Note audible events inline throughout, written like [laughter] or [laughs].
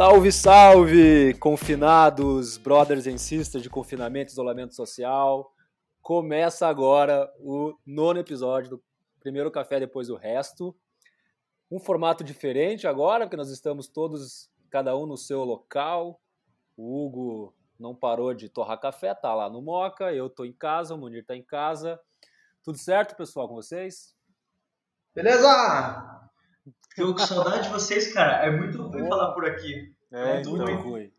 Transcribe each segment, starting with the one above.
Salve, salve, confinados, brothers and sisters de confinamento e isolamento social. Começa agora o nono episódio do primeiro café depois do resto. Um formato diferente agora, porque nós estamos todos, cada um no seu local. O Hugo não parou de torrar café, tá lá no Moca, eu tô em casa, o Munir tá em casa. Tudo certo, pessoal, com vocês? Beleza! Tô com saudade de vocês, cara. É muito ruim falar por aqui. É, muito, muito ruim. ruim.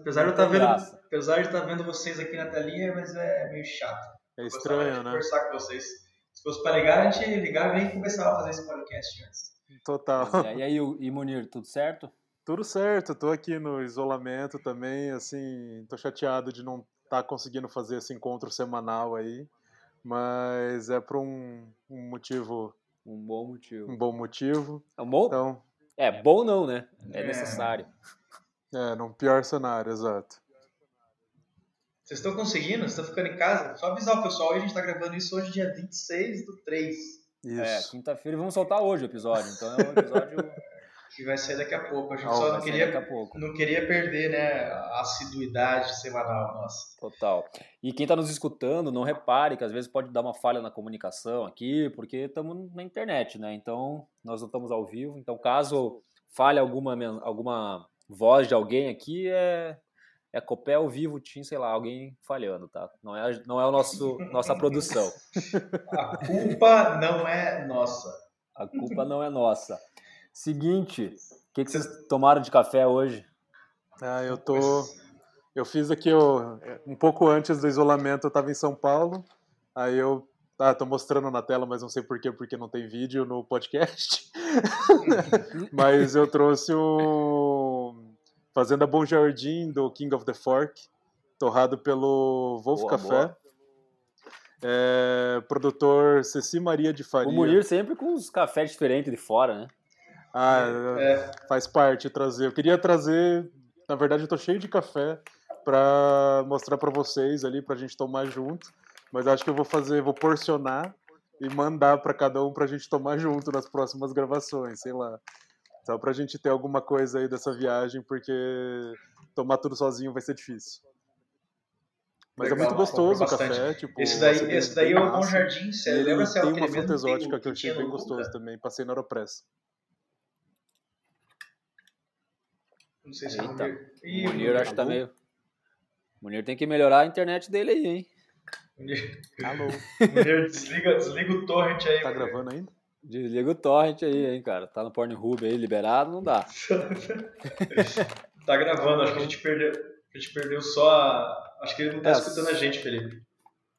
Apesar de, tá vendo, apesar de estar tá vendo vocês aqui na telinha, mas é meio chato. É estranho, né? conversar com vocês. Se fosse para ligar, a gente ligava e começava a fazer esse podcast antes. Total. É, e aí, e Munir, tudo certo? Tudo certo, tô aqui no isolamento também, assim, tô chateado de não estar tá conseguindo fazer esse encontro semanal aí, mas é por um, um motivo um bom motivo. Um bom motivo. É um bom? Então, é, bom não, né? É, é necessário. É, num pior cenário, exato. Vocês estão conseguindo? Vocês estão ficando em casa? Só avisar o pessoal, a gente está gravando isso hoje, dia 26 do 3. Isso. É, quinta-feira e vamos soltar hoje o episódio. Então é um episódio [laughs] que vai sair daqui a pouco. A gente só não queria, não queria perder né, a assiduidade semanal nossa. Total. E quem está nos escutando, não repare que às vezes pode dar uma falha na comunicação aqui, porque estamos na internet, né? Então, nós não estamos ao vivo. Então, caso falhe alguma, alguma voz de alguém aqui, é, é Copel Vivo Team, sei lá, alguém falhando, tá? Não é, não é o nosso nossa produção. [laughs] A culpa não é nossa. A culpa não é nossa. Seguinte, o que, que vocês tomaram de café hoje? Ah, eu tô. Eu fiz aqui eu, um pouco antes do isolamento, eu estava em São Paulo. Aí eu ah, tô mostrando na tela, mas não sei porquê, porque não tem vídeo no podcast. [laughs] mas eu trouxe o Fazenda Bom Jardim do King of the Fork, torrado pelo Wolf boa, Café. Boa. É, produtor Ceci Maria de Faria. O Munir sempre com os cafés diferentes de fora, né? Ah, é. faz parte trazer. Eu queria trazer, na verdade, eu tô cheio de café para mostrar para vocês ali pra gente tomar junto, mas acho que eu vou fazer, vou porcionar e mandar para cada um pra gente tomar junto nas próximas gravações, sei lá. Só pra gente ter alguma coisa aí dessa viagem, porque tomar tudo sozinho vai ser difícil. Mas é Legal, é muito gostoso o café. Tipo, esse daí, esse daí é o Bom Jardim, sério. Lembra se é tem uma fruta exótica que eu achei bem gostoso também. Passei na Aeropress. Não sei se Eita. é Munir. Ih, Munir acho que tá meio. Munir tem que melhorar a internet dele aí, hein? Munir. Alô. [laughs] Munir, desliga, desliga o torrent aí. Tá gravando ainda? Desliga o torrent aí, hein, cara. Tá no Pornhub aí, liberado, não dá. [laughs] tá gravando, acho que a gente perdeu. A gente perdeu só a... Acho que ele não tá é, escutando a gente, Felipe.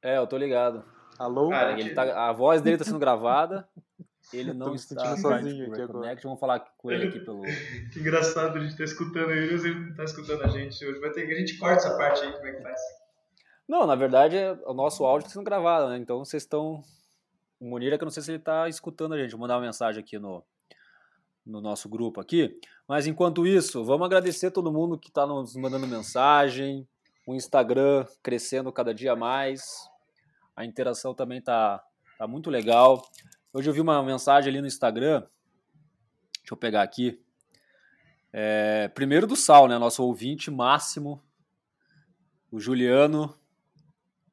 É, eu tô ligado. Alô? Cara, ele tá, a voz dele tá sendo gravada. [laughs] Ele não está sozinho aqui agora. Vamos falar com ele aqui pelo. [laughs] que engraçado, a gente tá escutando ele, ele não tá escutando a gente hoje. Vai ter que a gente corta essa parte aí, como é que faz? Não, na verdade, o nosso áudio está sendo gravado, né? Então vocês estão. O Munir é que eu não sei se ele está escutando a gente. Vou mandar uma mensagem aqui no, no nosso grupo aqui. Mas enquanto isso, vamos agradecer todo mundo que está nos mandando mensagem. O Instagram crescendo cada dia mais. A interação também está tá muito legal. Hoje eu vi uma mensagem ali no Instagram. Deixa eu pegar aqui. É, primeiro do Sal, né? Nosso ouvinte máximo. O Juliano,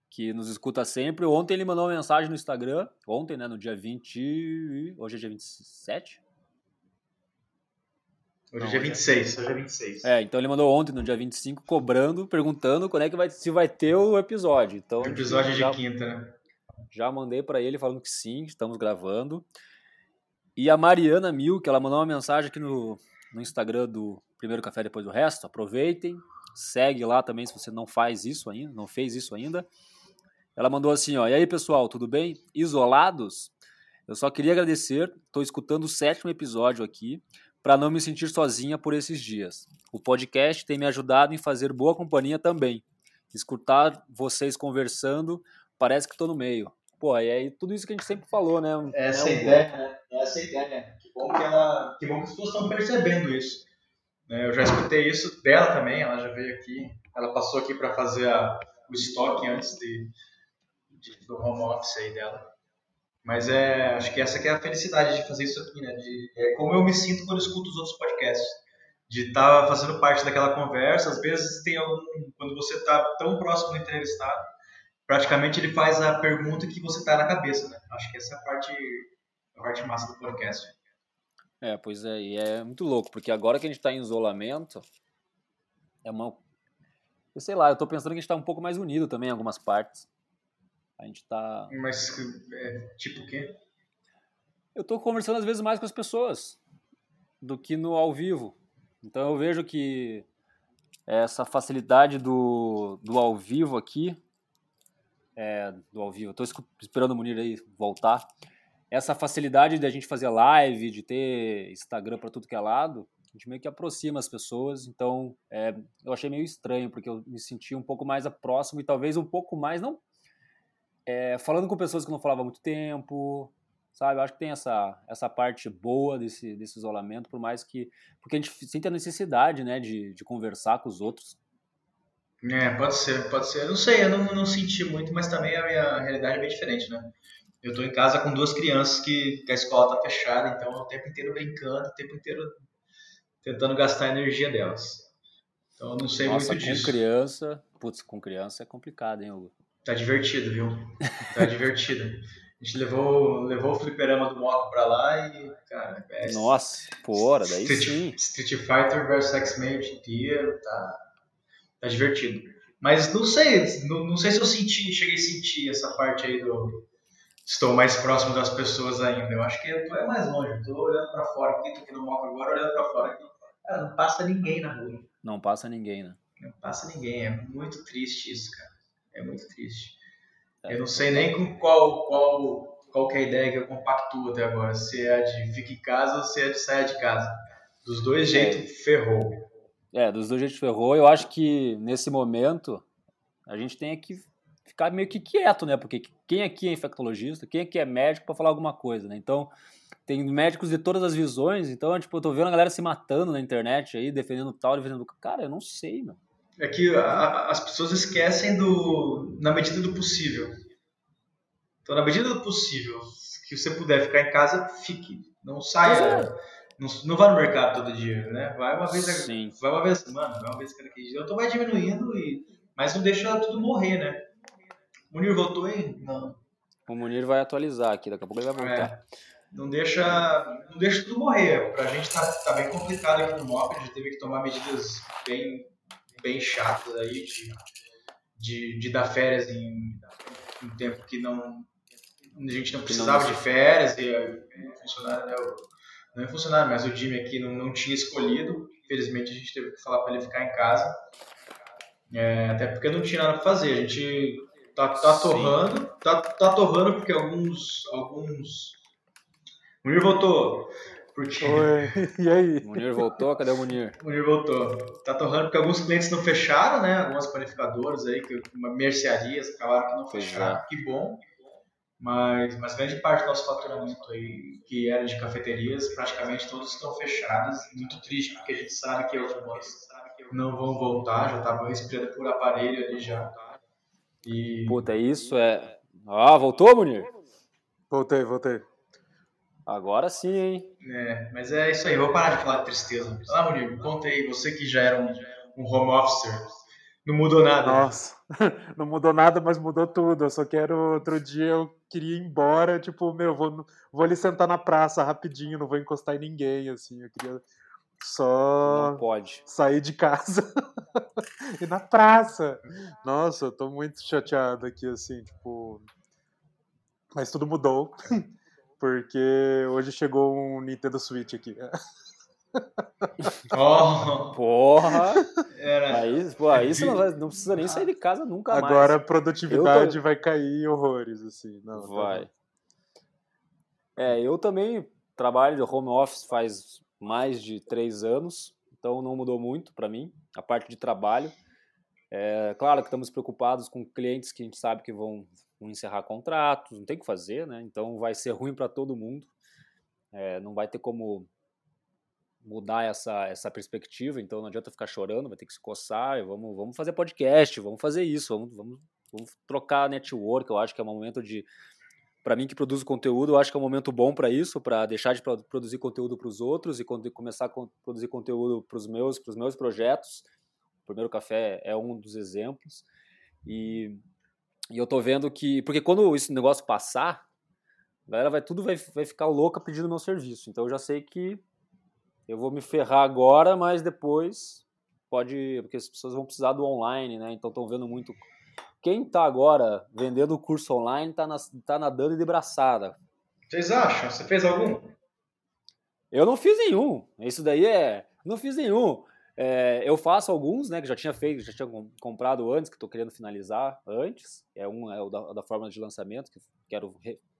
que nos escuta sempre. Ontem ele mandou uma mensagem no Instagram. Ontem, né? No dia 20. Hoje é dia 27? Hoje é dia 26. Hoje é 26. É, então ele mandou ontem, no dia 25, cobrando, perguntando quando é que vai, se vai ter o episódio. Então, o episódio já, de quinta, né? Já mandei para ele falando que sim, estamos gravando. E a Mariana Mil, que ela mandou uma mensagem aqui no, no Instagram do Primeiro Café Depois do Resto. Aproveitem, segue lá também se você não faz isso ainda, não fez isso ainda. Ela mandou assim, ó, e aí pessoal, tudo bem? Isolados? Eu só queria agradecer, estou escutando o sétimo episódio aqui, para não me sentir sozinha por esses dias. O podcast tem me ajudado em fazer boa companhia também. Escutar vocês conversando parece que estou no meio. Pô, e aí tudo isso que a gente sempre falou, né? Essa é a ideia, né? Essa é ideia. Que bom que, ela, que bom que as pessoas estão percebendo isso. Né? Eu já escutei isso dela também, ela já veio aqui, ela passou aqui para fazer a, o estoque antes de, de, do home office aí dela. Mas é, acho que essa que é a felicidade de fazer isso aqui, né? De, é como eu me sinto quando escuto os outros podcasts. de estar tá fazendo parte daquela conversa. Às vezes tem algum, quando você está tão próximo do entrevistado, praticamente ele faz a pergunta que você está na cabeça, né? Acho que essa é a parte, a parte massa do podcast. É, pois é, e é muito louco, porque agora que a gente está em isolamento, é uma. Eu sei lá, eu tô pensando que a gente está um pouco mais unido também em algumas partes. A gente tá. Mas, é, tipo o quê? Eu tô conversando às vezes mais com as pessoas do que no ao vivo. Então eu vejo que essa facilidade do, do ao vivo aqui, é, do ao vivo, estou esperando o Munir aí voltar, essa facilidade de a gente fazer live, de ter Instagram para tudo que é lado, a gente meio que aproxima as pessoas, então é, eu achei meio estranho, porque eu me senti um pouco mais próximo e talvez um pouco mais, não é, falando com pessoas que não falava há muito tempo, sabe? Eu acho que tem essa, essa parte boa desse, desse isolamento, por mais que. Porque a gente sente a necessidade, né, de, de conversar com os outros. É, pode ser, pode ser. Eu não sei, eu não, não senti muito, mas também a minha realidade é bem diferente, né? Eu tô em casa com duas crianças que, que a escola tá fechada, então o tempo inteiro brincando, o tempo inteiro tentando gastar a energia delas. Então eu não sei Nossa, muito disso. com criança, putz, com criança é complicado, hein, Hugo? Tá divertido, viu? Tá divertido. A gente levou, levou o fliperama do Moco pra lá e, cara, é Nossa, porra, daí Street, sim. Street Fighter vs X-Men o dia inteiro, tá, tá divertido. Mas não sei, não, não sei se eu senti, cheguei a sentir essa parte aí do. Estou mais próximo das pessoas ainda. Eu acho que eu tô é mais longe. Eu tô olhando pra fora aqui, tô aqui no Moco agora, olhando pra fora aqui. Cara, não passa ninguém na rua. Não passa ninguém, né? Não passa ninguém. É muito triste isso, cara. É muito triste. Eu não sei nem com qual, qual, qual é a ideia que eu compactuo até agora. Se é a de fique em casa ou se é de saia de casa. Dos dois jeitos, é. ferrou. É, dos dois jeitos ferrou. Eu acho que nesse momento a gente tem que ficar meio que quieto, né? Porque quem aqui é infectologista, quem aqui é médico para falar alguma coisa, né? Então, tem médicos de todas as visões, então, tipo, eu tô vendo a galera se matando na internet aí, defendendo tal, defendendo... Cara, eu não sei, meu é que a, as pessoas esquecem do na medida do possível. Então, na medida do possível, que você puder ficar em casa, fique. Não saia. É. Não, não vá no mercado todo dia, né? Vai uma vez, Sim. vai uma vez semana, vai uma vez cada 15 dias. Então vai diminuindo, e, mas não deixa tudo morrer, né? O Munir voltou aí? Não. O Munir vai atualizar aqui, daqui a pouco ele vai voltar. É. Não deixa, não deixa tudo morrer. Pra gente tá, tá bem complicado aqui no MOP, a gente teve que tomar medidas bem bem chatas aí de, de, de dar férias em um tempo que não a gente não precisava de férias e o funcionário, né, o, não é funcionário, mas o Jimmy aqui não, não tinha escolhido. Infelizmente a gente teve que falar para ele ficar em casa. É, até porque não tinha nada para fazer. A gente tá, tá torrando, tá, tá torrando porque alguns alguns Munir voltou. Porque... Oi, e aí? Munir voltou? Cadê o Munir? Munir voltou. Tá torrando porque alguns clientes não fecharam, né? Algumas panificadoras aí, que, mercearias acabaram que não fecharam. É. Que bom. Mas, mas grande parte do nosso faturamento aí, que era de cafeterias, praticamente todos estão fechados. Muito triste, porque a gente sabe que algumas não vão voltar, já estavam respirando por aparelho ali já. E... Puta, isso é. Ah, voltou, Munir? Voltei, voltei. Agora sim, hein? É, mas é isso aí, vou parar de falar de tristeza. Ah, Murilo, conta aí, você que já era um, um home officer, não mudou nada. Nossa, [laughs] não mudou nada, mas mudou tudo. Eu só quero, outro dia eu queria ir embora, tipo, meu, vou, vou ali sentar na praça rapidinho, não vou encostar em ninguém, assim, eu queria só não pode. sair de casa [laughs] e na praça. Nossa, eu tô muito chateado aqui, assim, tipo. Mas tudo mudou [laughs] porque hoje chegou um Nintendo Switch aqui. [laughs] Oh. Porra! Era... Aí, pô, aí você não, vai, não, precisa nem sair de casa nunca Agora mais. Agora a produtividade tô... vai cair horrores, assim. Não, vai. Tá é, eu também trabalho de home office faz mais de três anos, então não mudou muito para mim, a parte de trabalho. É, claro que estamos preocupados com clientes que a gente sabe que vão vão encerrar contratos, não tem o que fazer, né? Então vai ser ruim para todo mundo. É, não vai ter como mudar essa, essa perspectiva, então não adianta ficar chorando, vai ter que se coçar, vamos, vamos fazer podcast, vamos fazer isso, vamos, vamos, vamos trocar network, eu acho que é um momento de para mim que produzo conteúdo, eu acho que é um momento bom para isso, para deixar de produzir conteúdo para os outros e começar a produzir conteúdo para os meus, para os meus projetos. O primeiro café é um dos exemplos. E, e eu tô vendo que, porque quando esse negócio passar, a galera vai tudo vai, vai ficar louca pedindo meu serviço. Então eu já sei que eu vou me ferrar agora, mas depois pode, porque as pessoas vão precisar do online, né? Então estão vendo muito quem está agora vendendo o curso online está tá nadando de braçada. Vocês acham? Você fez algum? Eu não fiz nenhum. Isso daí é. Não fiz nenhum. É, eu faço alguns, né, que já tinha feito, já tinha comprado antes, que estou querendo finalizar antes. É um é o da, da forma de lançamento, que quero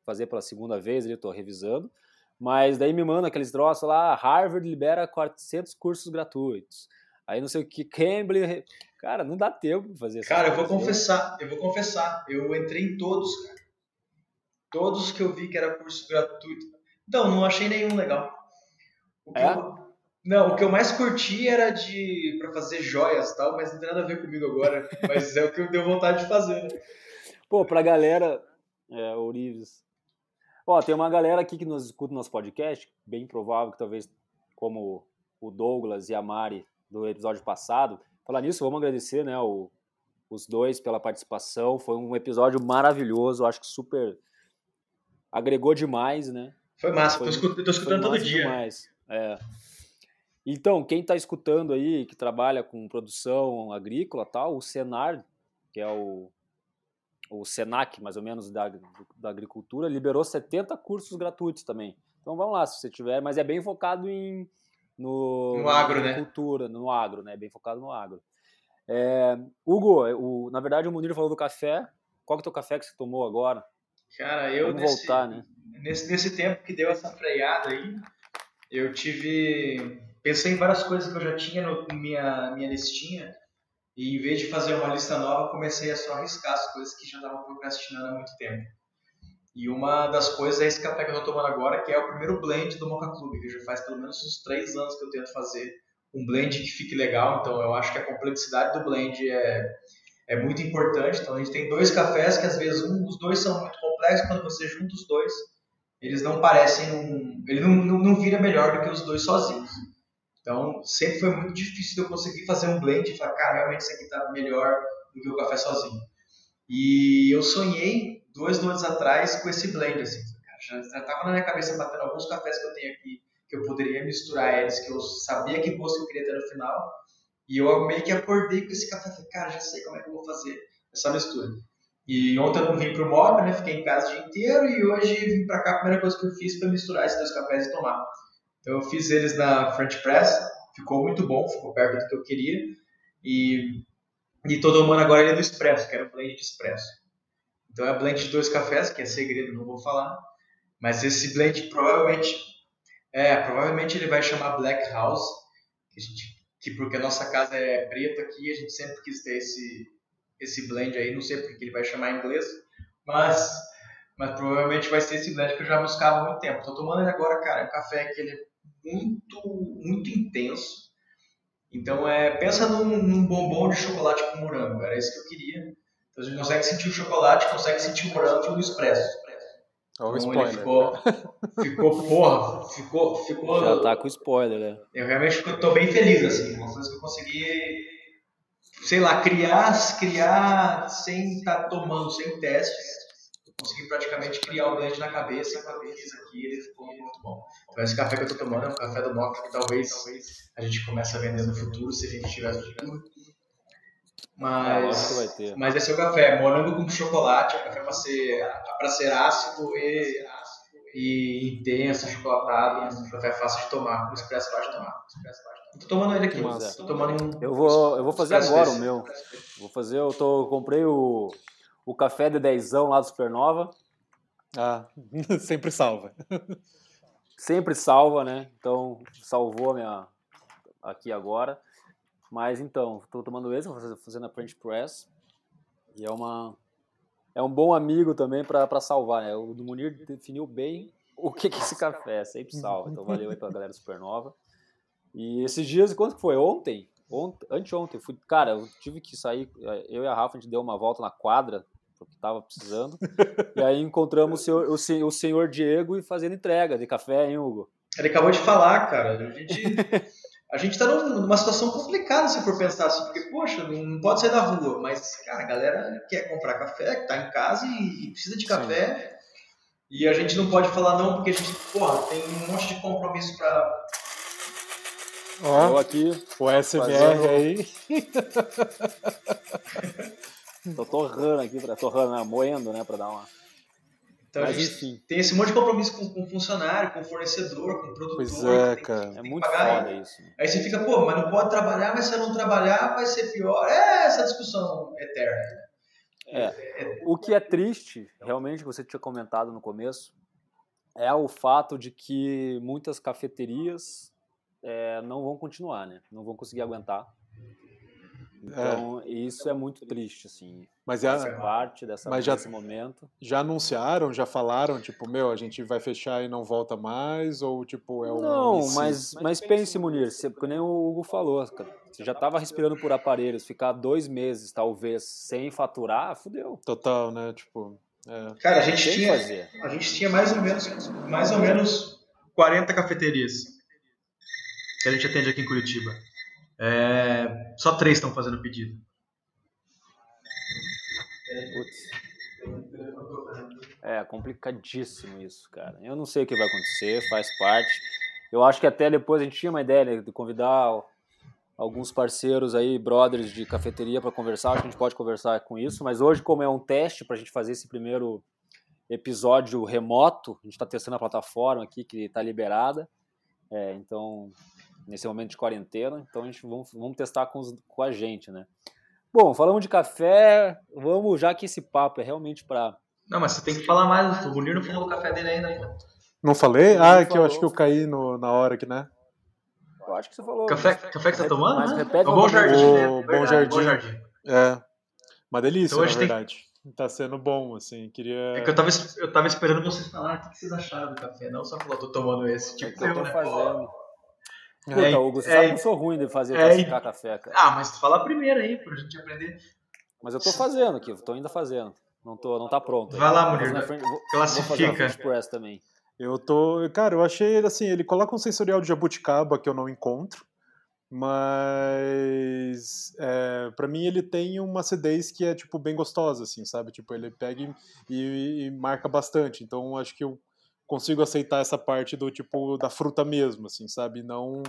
fazer pela segunda vez, estou revisando. Mas daí me manda aqueles troços lá, Harvard libera 400 cursos gratuitos. Aí não sei o que, Cambly. Cara, não dá tempo pra fazer isso. Cara, eu vou confessar, eu vou confessar. Eu entrei em todos, cara. Todos que eu vi que era curso gratuito. Então, não achei nenhum legal. O é? eu, não, o que eu mais curti era de para fazer joias e tal, mas não tem nada a ver comigo agora. mas é o que eu deu vontade de fazer, né? Pô, pra galera. É, Orives. Ó, tem uma galera aqui que nos escuta no nosso podcast, bem provável que talvez, como o Douglas e a Mari do episódio passado. Falar nisso, vamos agradecer né, o, os dois pela participação. Foi um episódio maravilhoso, acho que super agregou demais, né? Foi massa, foi, tô, tô escutando todo dia. Demais. É. Então, quem está escutando aí, que trabalha com produção agrícola tal, o Senar, que é o, o Senac, mais ou menos, da, da agricultura, liberou 70 cursos gratuitos também. Então vamos lá, se você tiver, mas é bem focado em no, no agro, né? Cultura, no agro, né? Bem focado no agro. É, Hugo, o, na verdade o Munir falou do café. Qual que é o teu café que você tomou agora? Cara, eu Vamos nesse, voltar, né? Nesse, nesse tempo que deu essa freada aí, eu tive. Pensei em várias coisas que eu já tinha no minha, minha listinha. E em vez de fazer uma lista nova, comecei a só arriscar as coisas que já estava procrastinando há muito tempo. E uma das coisas é esse café que eu estou tomando agora, que é o primeiro blend do Mocha Club, que já faz pelo menos uns três anos que eu tento fazer um blend que fique legal. Então eu acho que a complexidade do blend é, é muito importante. Então a gente tem dois cafés que às vezes um, os dois são muito complexos, quando você junta os dois, eles não parecem um, ele não, não, não vira melhor do que os dois sozinhos. Então sempre foi muito difícil eu conseguir fazer um blend e falar, cara, realmente isso aqui está melhor do que o café sozinho. E eu sonhei dois anos atrás com esse blend, assim. Já, já tava na minha cabeça batendo alguns cafés que eu tenho aqui, que eu poderia misturar eles, que eu sabia que gosto eu queria ter no final. E eu meio que acordei com esse café. Falei, cara, já sei como é que eu vou fazer essa mistura. E ontem eu não vim pro móvel, né? Fiquei em casa o dia inteiro e hoje vim para cá. A primeira coisa que eu fiz foi misturar esses dois cafés e tomar. Então eu fiz eles na French Press, ficou muito bom, ficou perto do que eu queria. E, e tô tomando agora ele do Expresso, que era o blend de Expresso. Então é blend de dois cafés, que é segredo, não vou falar. Mas esse blend provavelmente, é, provavelmente ele vai chamar Black House, que, gente, que porque a nossa casa é preta aqui, a gente sempre quis ter esse, esse blend aí, não sei porque ele vai chamar em inglês, mas, mas provavelmente vai ser esse blend que eu já buscava há muito tempo. Estou tomando ele agora, cara, é um café que ele é muito, muito intenso. Então é, pensa num, num bombom de chocolate com morango, era isso que eu queria. Então a gente consegue sentir o chocolate, consegue sentir o morango no expresso. Olha o então, spoiler. Ficou, ficou, porra, ficou, ficou. Já tá com spoiler, né? Eu realmente tô bem feliz, assim. Uma coisa que eu consegui, sei lá, criar, criar sem estar tá tomando, sem testes. Eu consegui praticamente criar o blend na cabeça. Quando eu fiz aqui, ele ficou muito bom. Então, esse café que eu tô tomando é um café do Mock que talvez, talvez a gente comece a vender no futuro, se a gente tiver futuro. Mas, ter. mas esse é o café, morango com chocolate, é café para ser, pra ser ácido e, e intenso, chocolatado, um café fácil de tomar, o expresso fácil de tomar. tô tomando ele aqui, tô tomando um, eu vou, eu vou fazer agora o meu. Vou fazer, eu tô, comprei o, o café de dezão lá do Supernova. Ah, [laughs] sempre salva. Sempre salva, né? Então, salvou a minha aqui agora. Mas então, estou tomando esse, fazendo a French Press. E é uma é um bom amigo também para salvar, né? O Munir definiu bem o que, que é esse café, sempre salva. Então valeu aí pra galera Supernova. E esses dias, quanto que foi? Ontem? Ontem, anteontem, fui, cara, eu tive que sair, eu e a Rafa, a gente deu uma volta na quadra, porque estava precisando. e aí encontramos o senhor, o, o senhor Diego e fazendo entrega de café, hein, Hugo? Ele acabou de falar, cara. A gente, a gente tá numa situação complicada se for pensar assim, porque, poxa, não pode sair da rua, mas, cara, a galera quer comprar café, tá em casa e, e precisa de café. Sim. E a gente não pode falar não, porque a gente, porra, tem um monte de compromisso pra. Ó, oh, aqui, o fazendo... aí. [laughs] Tô torrando aqui, pra, torrando, né? moendo, né, pra dar uma. Então Mas, a gente enfim. tem esse monte de compromisso com, com funcionário, com fornecedor, com produtor. Pois é, cara. é muito foda isso. Aí você fica, pô, mas não pode trabalhar, mas se eu não trabalhar vai ser pior. É essa discussão eterna. É, é, o que é triste, realmente, que você tinha comentado no começo, é o fato de que muitas cafeterias é, não vão continuar, né? Não vão conseguir aguentar. Então, é. isso é muito triste, assim. Mas é essa parte dessa, mas já, desse momento. Já anunciaram, já falaram, tipo, meu, a gente vai fechar e não volta mais? Ou, tipo, é um. Não, mas, mas pense, Munir, você, nem o Hugo falou, cara, você já estava respirando por aparelhos, ficar dois meses, talvez, sem faturar, fudeu. Total, né? Tipo. É. Cara, a gente, tinha, a gente tinha mais ou menos, mais ou menos 40 cafeterias que a gente atende aqui em Curitiba. É, só três estão fazendo pedido. É complicadíssimo isso, cara. Eu não sei o que vai acontecer, faz parte. Eu acho que até depois a gente tinha uma ideia né, de convidar alguns parceiros aí, brothers de cafeteria para conversar. Acho que a gente pode conversar com isso, mas hoje, como é um teste para a gente fazer esse primeiro episódio remoto, a gente está testando a plataforma aqui que está liberada. É, então nesse momento de quarentena, então a gente vamos, vamos testar com, os, com a gente, né? Bom, falamos de café, vamos, já que esse papo é realmente para Não, mas você tem que falar mais, o Munir não falou do café dele ainda. Não falei? ah, é que eu acho que eu caí no, na hora aqui, né? Eu acho que você falou. Café, café que você tá tomando? Mas repete o Bom Jardim. O né? Bom Jardim. Bom Jardim. É. Uma delícia, então, na verdade. Tem... Tá sendo bom, assim, queria... É que eu tava, eu tava esperando vocês falarem o que vocês acharam do café, não só falou, tô tomando esse. Tipo, é que eu tô né? fazendo. Puta, é, Hugo, você é, sabe que eu sou ruim de fazer é, café, cara. Ah, mas tu fala primeiro aí, pra gente aprender. Mas eu tô fazendo aqui, tô ainda fazendo. Não, tô, não tá pronto. Vai lá, mulher. Classifica. Vou fazer press também. Eu tô. Cara, eu achei assim, ele coloca um sensorial de jabuticaba que eu não encontro. Mas é, para mim ele tem uma acidez que é tipo bem gostosa, assim, sabe? Tipo, ele pega e, e marca bastante. Então acho que eu consigo aceitar essa parte do tipo da fruta mesmo, assim, sabe? Não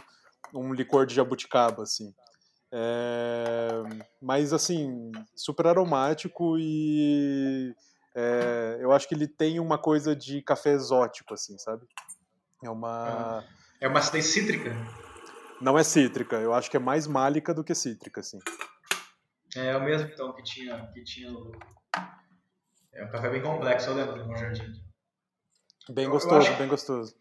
um licor de jabuticaba, assim. É, mas assim, super aromático e é, eu acho que ele tem uma coisa de café exótico, assim, sabe? É uma. É uma acidez cítrica? Não é cítrica, eu acho que é mais málica do que cítrica, assim. É, o mesmo então que tinha, que tinha É um café bem complexo, eu lembro do Bom Jardim. Bem gostoso, acho... bem gostoso.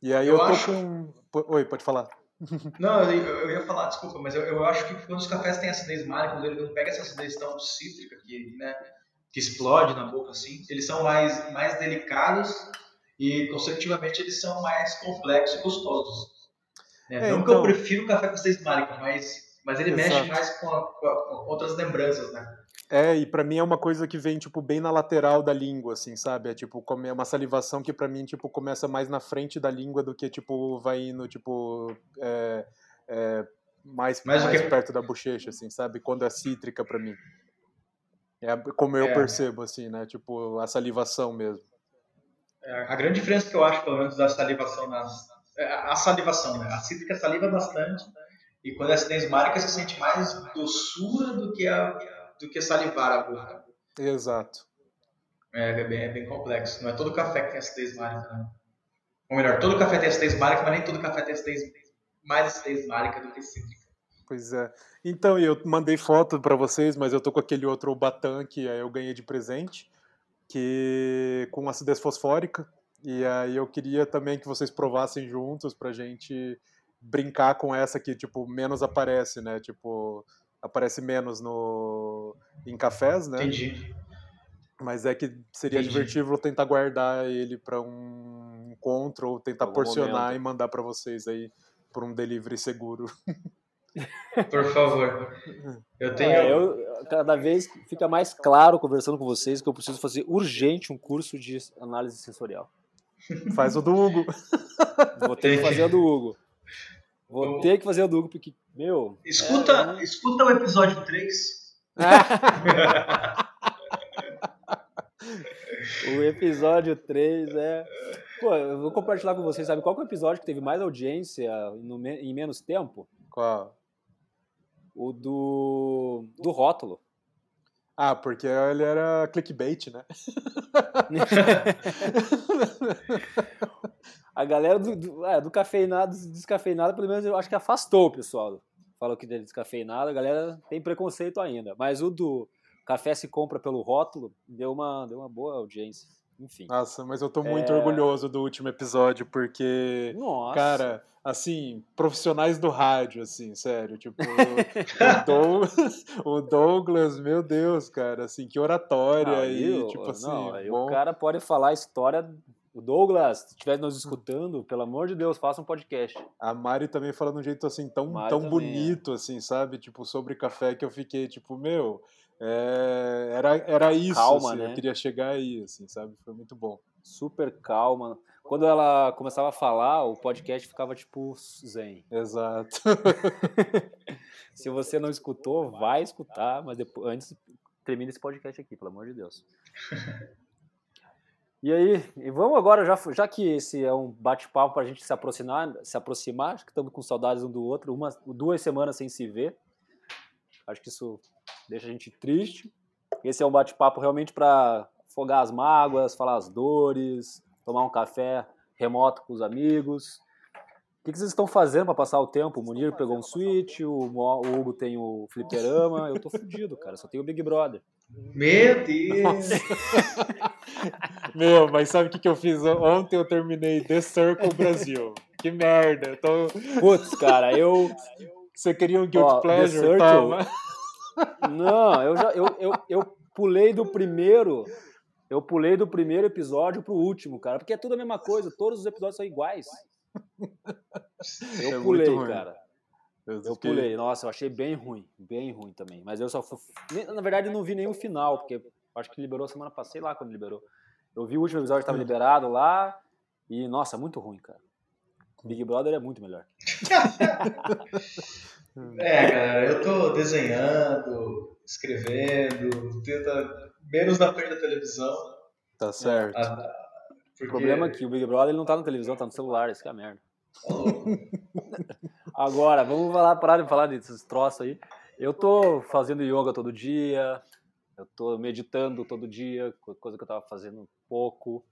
E aí eu, eu tô acho... com. Oi, pode falar. [laughs] Não, eu, ia falar, desculpa, mas eu, eu acho que quando os cafés têm acidez mágica, quando ele não pega essa acidez tão cítrica que, né, que explode na boca assim, eles são mais, mais delicados e, consecutivamente, eles são mais complexos e gostosos. Né? É, não então... que eu então prefiro o café com acidez mágica, mas, mas ele Exato. mexe mais com, a, com, a, com outras lembranças, né? É, e para mim é uma coisa que vem, tipo, bem na lateral da língua, assim, sabe? É, tipo, é uma salivação que para mim, tipo, começa mais na frente da língua do que, tipo, vai indo, tipo, é, é, mais, mais que... perto da bochecha, assim, sabe? Quando é cítrica para mim. É como eu é. percebo, assim, né? Tipo, a salivação mesmo. É, a grande diferença que eu acho, pelo menos, da salivação nas... É a salivação, né? A cítrica saliva bastante, e quando é acidez você sente mais doçura do que a do que salivar a boca. Exato. É, é, bem, é bem complexo. Não é todo café que tem acidez márica, né? Ou melhor, todo café tem acidez márica, mas nem todo café tem acidez, mais acidez márica do que cítrica. Pois é. Então, eu mandei foto para vocês, mas eu tô com aquele outro Batan que eu ganhei de presente, que com acidez fosfórica. E aí eu queria também que vocês provassem juntos pra gente brincar com essa que, tipo, menos aparece, né? Tipo, aparece menos no em cafés, né? Entendi. Mas é que seria Entendi. divertível tentar guardar ele para um encontro ou tentar Algum porcionar momento. e mandar para vocês aí por um delivery seguro. [laughs] Por favor. Eu tenho. É, eu, cada vez fica mais claro conversando com vocês que eu preciso fazer urgente um curso de análise sensorial. Faz o do Hugo. Vou ter que fazer o do Hugo. Vou ter que fazer o Hugo, porque, meu. Escuta, é... escuta o episódio 3. [laughs] o episódio 3 é. Pô, eu vou compartilhar com vocês, sabe qual é o episódio que teve mais audiência no, em menos tempo? Qual? O do. do rótulo. Ah, porque ele era clickbait, né? [laughs] a galera do, do, é, do cafeinado, descafeinado, pelo menos eu acho que afastou o pessoal. Falou que é descafeinado, a galera tem preconceito ainda. Mas o do café se compra pelo rótulo deu uma, deu uma boa audiência. Enfim. Nossa, mas eu tô muito é... orgulhoso do último episódio, porque, Nossa. cara, assim, profissionais do rádio, assim, sério, tipo, o, Doug, o, Douglas, meu Deus, cara, assim, que oratória ah, e, tipo assim, não, bom... o cara pode falar a história o Douglas, se estiver nos escutando, pelo amor de Deus, faça um podcast. A Mari também fala de um jeito assim tão, tão é. bonito, é. assim, sabe? Tipo, sobre café que eu fiquei, tipo, meu, é, era, era isso, calma, assim, né? eu queria chegar aí, assim, sabe? Foi muito bom. Super calma. Quando ela começava a falar, o podcast ficava tipo zen. Exato. [laughs] Se você não escutou, vai escutar, mas depois, antes termine esse podcast aqui, pelo amor de Deus. [laughs] E aí, e vamos agora, já, já que esse é um bate-papo para a gente se aproximar, se aproximar, acho que estamos com saudades um do outro, uma, duas semanas sem se ver. Acho que isso deixa a gente triste. Esse é um bate-papo realmente para afogar as mágoas, falar as dores, tomar um café remoto com os amigos. O que, vocês estão fazendo para passar o tempo? O Munir pegou um Switch, o, o Hugo tem o fliperama, eu tô fudido, cara, só tenho o Big Brother. Meu Deus! [laughs] Meu, mas sabe o que, que eu fiz? Ontem eu terminei The Circle Brasil. Que merda, eu tô... Putz, cara, eu... Você queria um Guilt Ó, Pleasure? Toma. Não, eu já eu, eu, eu pulei do primeiro. Eu pulei do primeiro episódio pro último, cara, porque é tudo a mesma coisa, todos os episódios são iguais. Eu é pulei, cara. Eu, eu pulei. Nossa, eu achei bem ruim, bem ruim também. Mas eu só fui... na verdade não vi nenhum final, porque acho que liberou semana passada, sei lá quando liberou. Eu vi o último episódio que estava liberado lá e nossa, muito ruim, cara. Big Brother é muito melhor. [laughs] É, cara, eu tô desenhando, escrevendo, tenta menos na frente da televisão. Tá certo. Ah, porque... O problema é que o Big Brother ele não tá na televisão, tá no celular, isso que é a merda. [laughs] Agora, vamos falar, parar de falar desses troços aí. Eu tô fazendo yoga todo dia, eu tô meditando todo dia, coisa que eu tava fazendo pouco.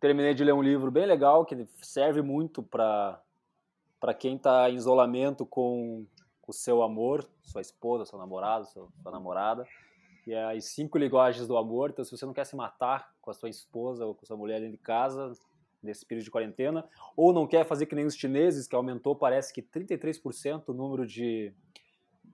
Terminei de ler um livro bem legal que serve muito para para quem está em isolamento com o seu amor, sua esposa, seu namorado, sua, sua namorada, que é as cinco linguagens do amor. Então, se você não quer se matar com a sua esposa ou com a sua mulher dentro de casa, nesse período de quarentena, ou não quer fazer que nem os chineses, que aumentou, parece que 33% o número de,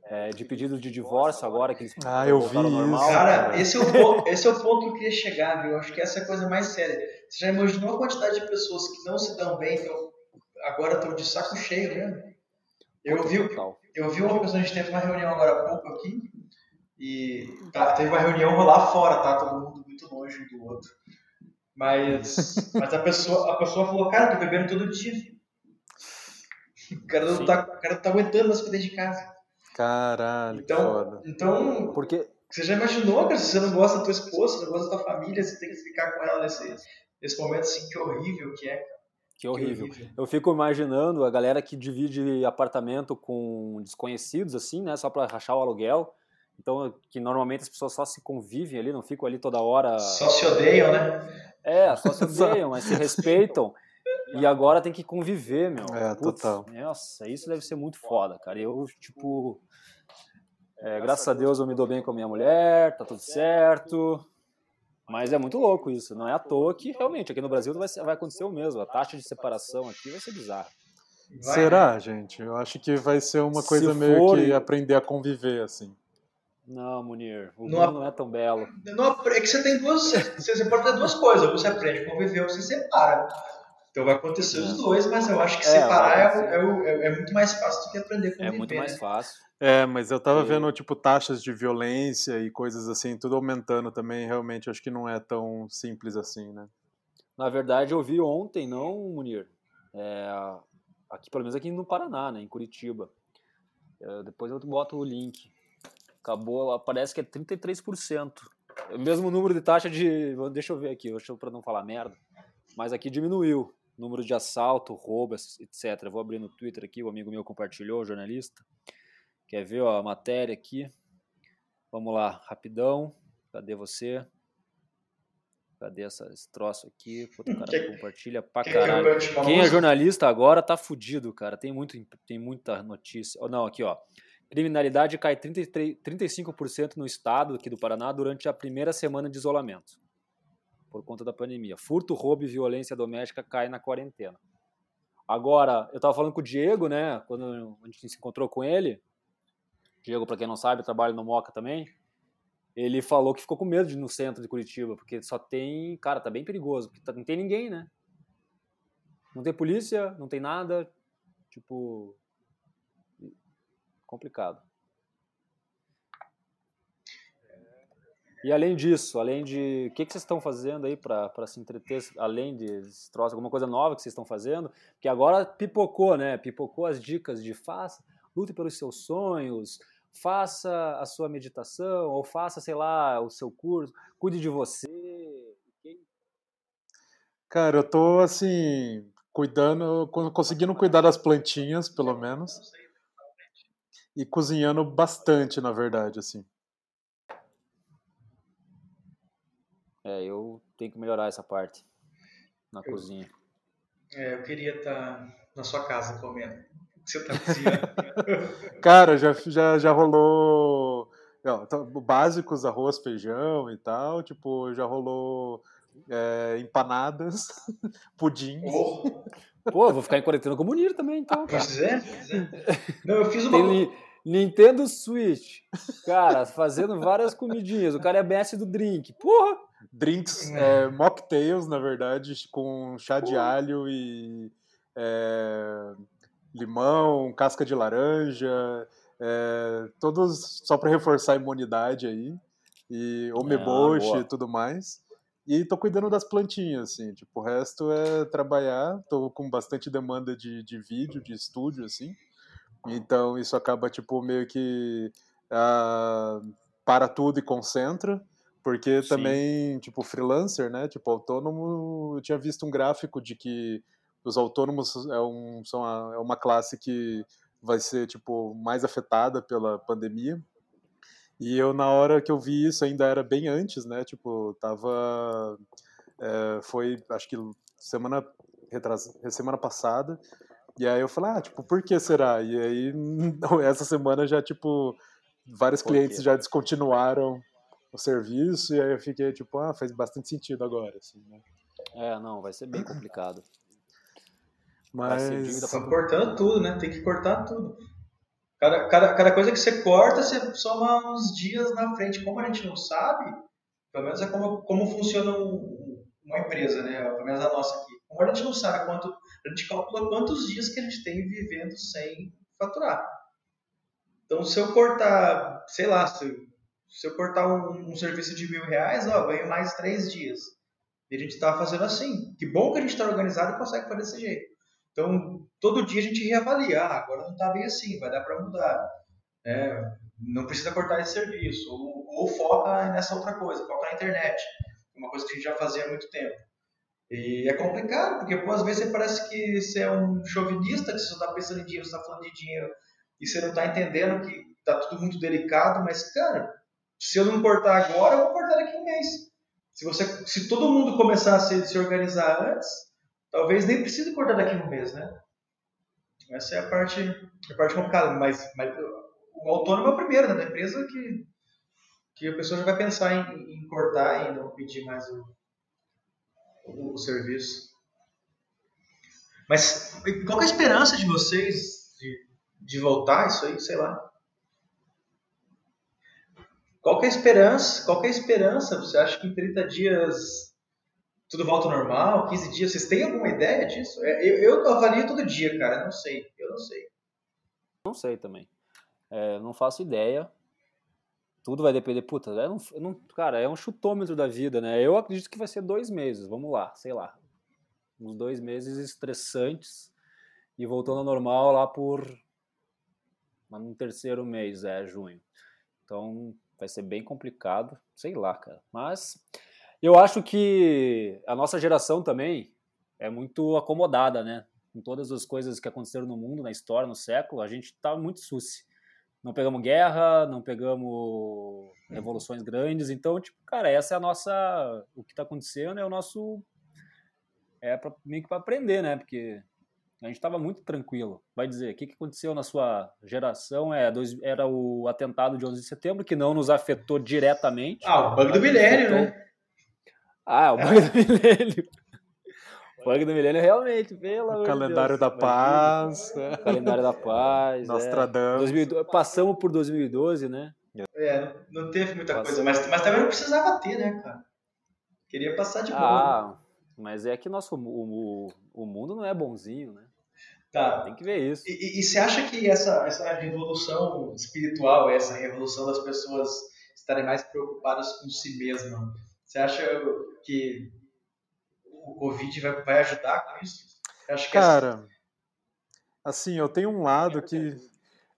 é, de pedidos de divórcio agora que eles ah, eu vi normal. Cara, esse é, o ponto, esse é o ponto que eu queria chegar, viu? Eu acho que essa é a coisa mais séria. Você já imaginou a quantidade de pessoas que não se dão bem, estão agora estou de saco cheio mesmo. Eu vi, eu vi uma pessoa, a gente teve uma reunião agora há pouco aqui, e tá, teve uma reunião lá fora, tá? Todo mundo muito longe um do outro. Mas, mas a, pessoa, a pessoa falou, cara, tô bebendo todo dia. O cara não, tá, o cara não tá aguentando as coisas de casa. Caralho, então, foda. Então, Porque... você já imaginou, cara, se você não gosta da tua esposa, não gosta da tua família, você tem que ficar com ela nesse, nesse momento assim, que horrível que é, que horrível. que horrível. Eu fico imaginando a galera que divide apartamento com desconhecidos, assim, né? Só para rachar o aluguel. Então, que normalmente as pessoas só se convivem ali, não ficam ali toda hora. Só se odeiam, né? É, só se odeiam, mas se respeitam. E agora tem que conviver, meu. É, Putz, total. Nossa, isso deve ser muito foda, cara. Eu, tipo. É, graças a Deus eu me dou bem com a minha mulher, tá tudo certo. Mas é muito louco isso. Não é à toa que realmente aqui no Brasil vai, vai acontecer o mesmo. A taxa de separação aqui vai ser bizarra. Será, gente? Eu acho que vai ser uma coisa Se meio for... que aprender a conviver, assim. Não, Munir, o não, mundo não é tão belo. Não, é que você tem duas. Você pode ter duas coisas. Você aprende a conviver ou você separa. Então vai acontecer os dois, mas eu acho que é, separar é, é, é, muito mais fácil do que aprender com É muito mais né? fácil. É, mas eu tava vendo, tipo, taxas de violência e coisas assim, tudo aumentando também, realmente, acho que não é tão simples assim, né? Na verdade, eu vi ontem, não, Munir, é, aqui, pelo menos aqui no Paraná, né, em Curitiba. É, depois eu boto o link. Acabou, parece que é 33%. É o mesmo número de taxa de. Deixa eu ver aqui, deixa eu para não falar merda. Mas aqui diminuiu número de assalto, roubos, etc. Eu vou abrir no Twitter aqui, o amigo meu compartilhou, o jornalista. Quer ver ó, a matéria aqui? Vamos lá, rapidão. Cadê você? Cadê essa, esse troço aqui? Puta, o cara que, compartilha pra que caralho. Que Quem é jornalista agora tá fudido, cara. Tem, muito, tem muita notícia. Oh, não, aqui, ó. Criminalidade cai 33, 35% no estado aqui do Paraná durante a primeira semana de isolamento. Por conta da pandemia. Furto, roubo e violência doméstica cai na quarentena. Agora, eu tava falando com o Diego, né? Quando a gente se encontrou com ele. Diego, para quem não sabe, trabalha no Moca também. Ele falou que ficou com medo de ir no centro de Curitiba, porque só tem. Cara, tá bem perigoso, porque tá, não tem ninguém, né? Não tem polícia, não tem nada. Tipo. Complicado. E além disso, além de. O que, que vocês estão fazendo aí para se entreter? Além de troço, alguma coisa nova que vocês estão fazendo? Porque agora pipocou, né? Pipocou as dicas de faça, lute pelos seus sonhos, faça a sua meditação, ou faça, sei lá, o seu curso, cuide de você. Cara, eu tô assim, cuidando, conseguindo cuidar das plantinhas, pelo menos. E cozinhando bastante, na verdade, assim. É, eu tenho que melhorar essa parte na eu, cozinha. É, eu queria estar tá na sua casa comendo que você tá cozinhando? [laughs] Cara, já, já, já rolou não, então, básicos, arroz, feijão e tal. Tipo, já rolou é, empanadas, [laughs] pudim. Oh. Pô, vou ficar em quarentena com o Munir também, então. Ah, pois é, pois é. Não, eu fiz uma. Tem Nintendo Switch. Cara, fazendo várias comidinhas. O cara é mestre do drink. Porra! Drinks, é. É, mocktails, na verdade, com chá de alho e. É, limão, casca de laranja, é, todos só para reforçar a imunidade aí, e omeboshi ah, e tudo mais. E tô cuidando das plantinhas, assim, tipo, o resto é trabalhar, tô com bastante demanda de, de vídeo, de estúdio, assim, então isso acaba, tipo, meio que ah, para tudo e concentra, porque Sim. também, tipo, freelancer, né, tipo, autônomo, eu tinha visto um gráfico de que os autônomos é, um, são a, é uma classe que vai ser tipo mais afetada pela pandemia. E eu na hora que eu vi isso ainda era bem antes, né? Tipo, tava é, foi acho que semana retras, semana passada. E aí eu falei, ah, tipo, por que será? E aí [laughs] essa semana já tipo vários clientes já descontinuaram o serviço e aí eu fiquei tipo, ah, faz bastante sentido agora, assim, né? É, não, vai ser bem complicado. Mas. Estão cortando tudo, né? Tem que cortar tudo. Cada, cada, cada coisa que você corta, você soma uns dias na frente. Como a gente não sabe, pelo menos é como, como funciona uma empresa, né? Pelo menos a nossa aqui. Como a gente não sabe quanto. A gente calcula quantos dias que a gente tem vivendo sem faturar. Então, se eu cortar, sei lá, se, se eu cortar um, um serviço de mil reais, ó, ganho mais três dias. E a gente está fazendo assim. Que bom que a gente está organizado e consegue fazer desse jeito. Então, todo dia a gente reavalia. Ah, agora não está bem assim, vai dar para mudar. É, não precisa cortar esse serviço. Ou, ou, foca nessa outra coisa, foca na internet. Uma coisa que a gente já fazia há muito tempo. E é complicado, porque pô, às vezes parece que você é um chauvinista, que você está pensando em dinheiro, você está falando de dinheiro, e você não está entendendo que está tudo muito delicado, mas, cara, se eu não cortar agora, eu vou cortar daqui a um mês. Se, você, se todo mundo começar a se, se organizar antes, talvez nem precise cortar daqui a um mês, né? Essa é a parte, a parte complicada, mas, mas o autônomo é o primeiro né, da empresa que, que a pessoa já vai pensar em, em cortar e não pedir mais o, o, o, serviço. Mas qual é a esperança de vocês de, de voltar isso aí, sei lá? Qual é a esperança? Qual é a esperança? Você acha que em 30 dias tudo volta ao normal, 15 dias. Vocês têm alguma ideia disso? É, eu, eu avalio todo dia, cara. Não sei. Eu não sei. Não sei também. É, não faço ideia. Tudo vai depender. Puta, é um, cara, é um chutômetro da vida, né? Eu acredito que vai ser dois meses. Vamos lá, sei lá. Uns dois meses estressantes e voltando ao normal lá por. no terceiro mês, é junho. Então vai ser bem complicado. Sei lá, cara. Mas eu acho que a nossa geração também é muito acomodada, né? Com todas as coisas que aconteceram no mundo, na história, no século, a gente tá muito suci não pegamos guerra, não pegamos revoluções grandes, então, tipo, cara, essa é a nossa, o que está acontecendo é o nosso, é pra, meio que para aprender, né, porque a gente estava muito tranquilo. Vai dizer, o que, que aconteceu na sua geração? É, dois, era o atentado de 11 de setembro, que não nos afetou diretamente. Ah, o bug do milênio, né? Ah, o bug do milênio. Bug do milênio realmente, pelo o calendário Deus. da paz. É. Calendário da paz. Nostradamus. É. Passamos por 2012, né? É, não teve muita Passamos. coisa, mas, mas também não precisava ter, né, cara? Queria passar de boa. Ah, mas é que nosso, o, o, o mundo não é bonzinho, né? Tá. Tem que ver isso. E, e, e você acha que essa, essa revolução espiritual, essa revolução das pessoas estarem mais preocupadas com si mesmas, você acha que o Covid vai, vai ajudar com isso? acho que é Cara, assim. assim, eu tenho um lado que,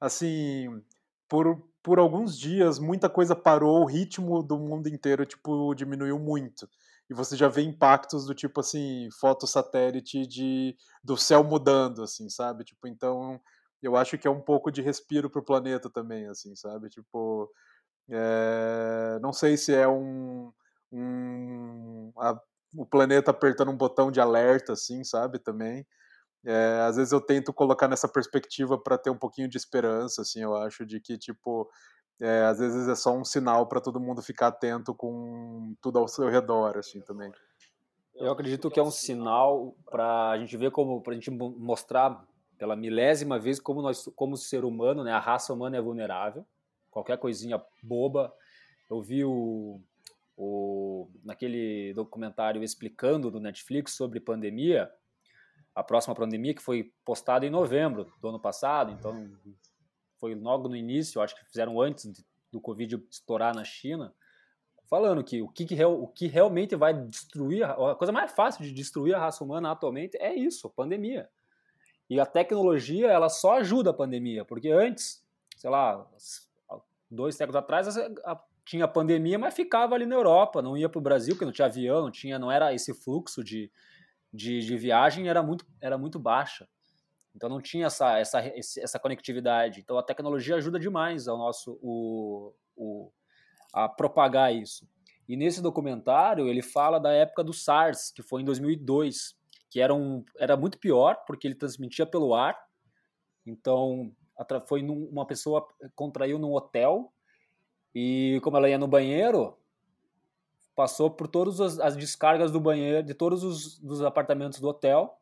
assim, por, por alguns dias, muita coisa parou, o ritmo do mundo inteiro, tipo, diminuiu muito. E você já vê impactos do tipo, assim, foto satélite de, do céu mudando, assim, sabe? Tipo, então, eu acho que é um pouco de respiro pro planeta também, assim, sabe? Tipo, é, não sei se é um, um a, o planeta apertando um botão de alerta, assim, sabe? Também. É, às vezes eu tento colocar nessa perspectiva para ter um pouquinho de esperança, assim, eu acho, de que, tipo, é, às vezes é só um sinal para todo mundo ficar atento com tudo ao seu redor, assim, também. Eu acredito que é um sinal para a gente ver como, para a gente mostrar pela milésima vez como nós, como ser humano, né, a raça humana é vulnerável. Qualquer coisinha boba. Eu vi o, o, naquele documentário explicando do Netflix sobre pandemia, a próxima pandemia que foi postada em novembro do ano passado, então foi logo no início, acho que fizeram antes do Covid estourar na China, falando que o que, que, o que realmente vai destruir, a coisa mais fácil de destruir a raça humana atualmente é isso, pandemia. E a tecnologia, ela só ajuda a pandemia, porque antes, sei lá, dois séculos atrás, a tinha pandemia, mas ficava ali na Europa, não ia para o Brasil, porque não tinha avião, não tinha, não era esse fluxo de, de, de, viagem era muito, era muito baixa. Então não tinha essa, essa, essa conectividade. Então a tecnologia ajuda demais ao nosso o, o, a propagar isso. E nesse documentário ele fala da época do SARS, que foi em 2002, que era, um, era muito pior, porque ele transmitia pelo ar. Então foi num, uma pessoa contraiu num hotel e como ela ia no banheiro, passou por todas as, descargas do banheiro, de todos os dos apartamentos do hotel.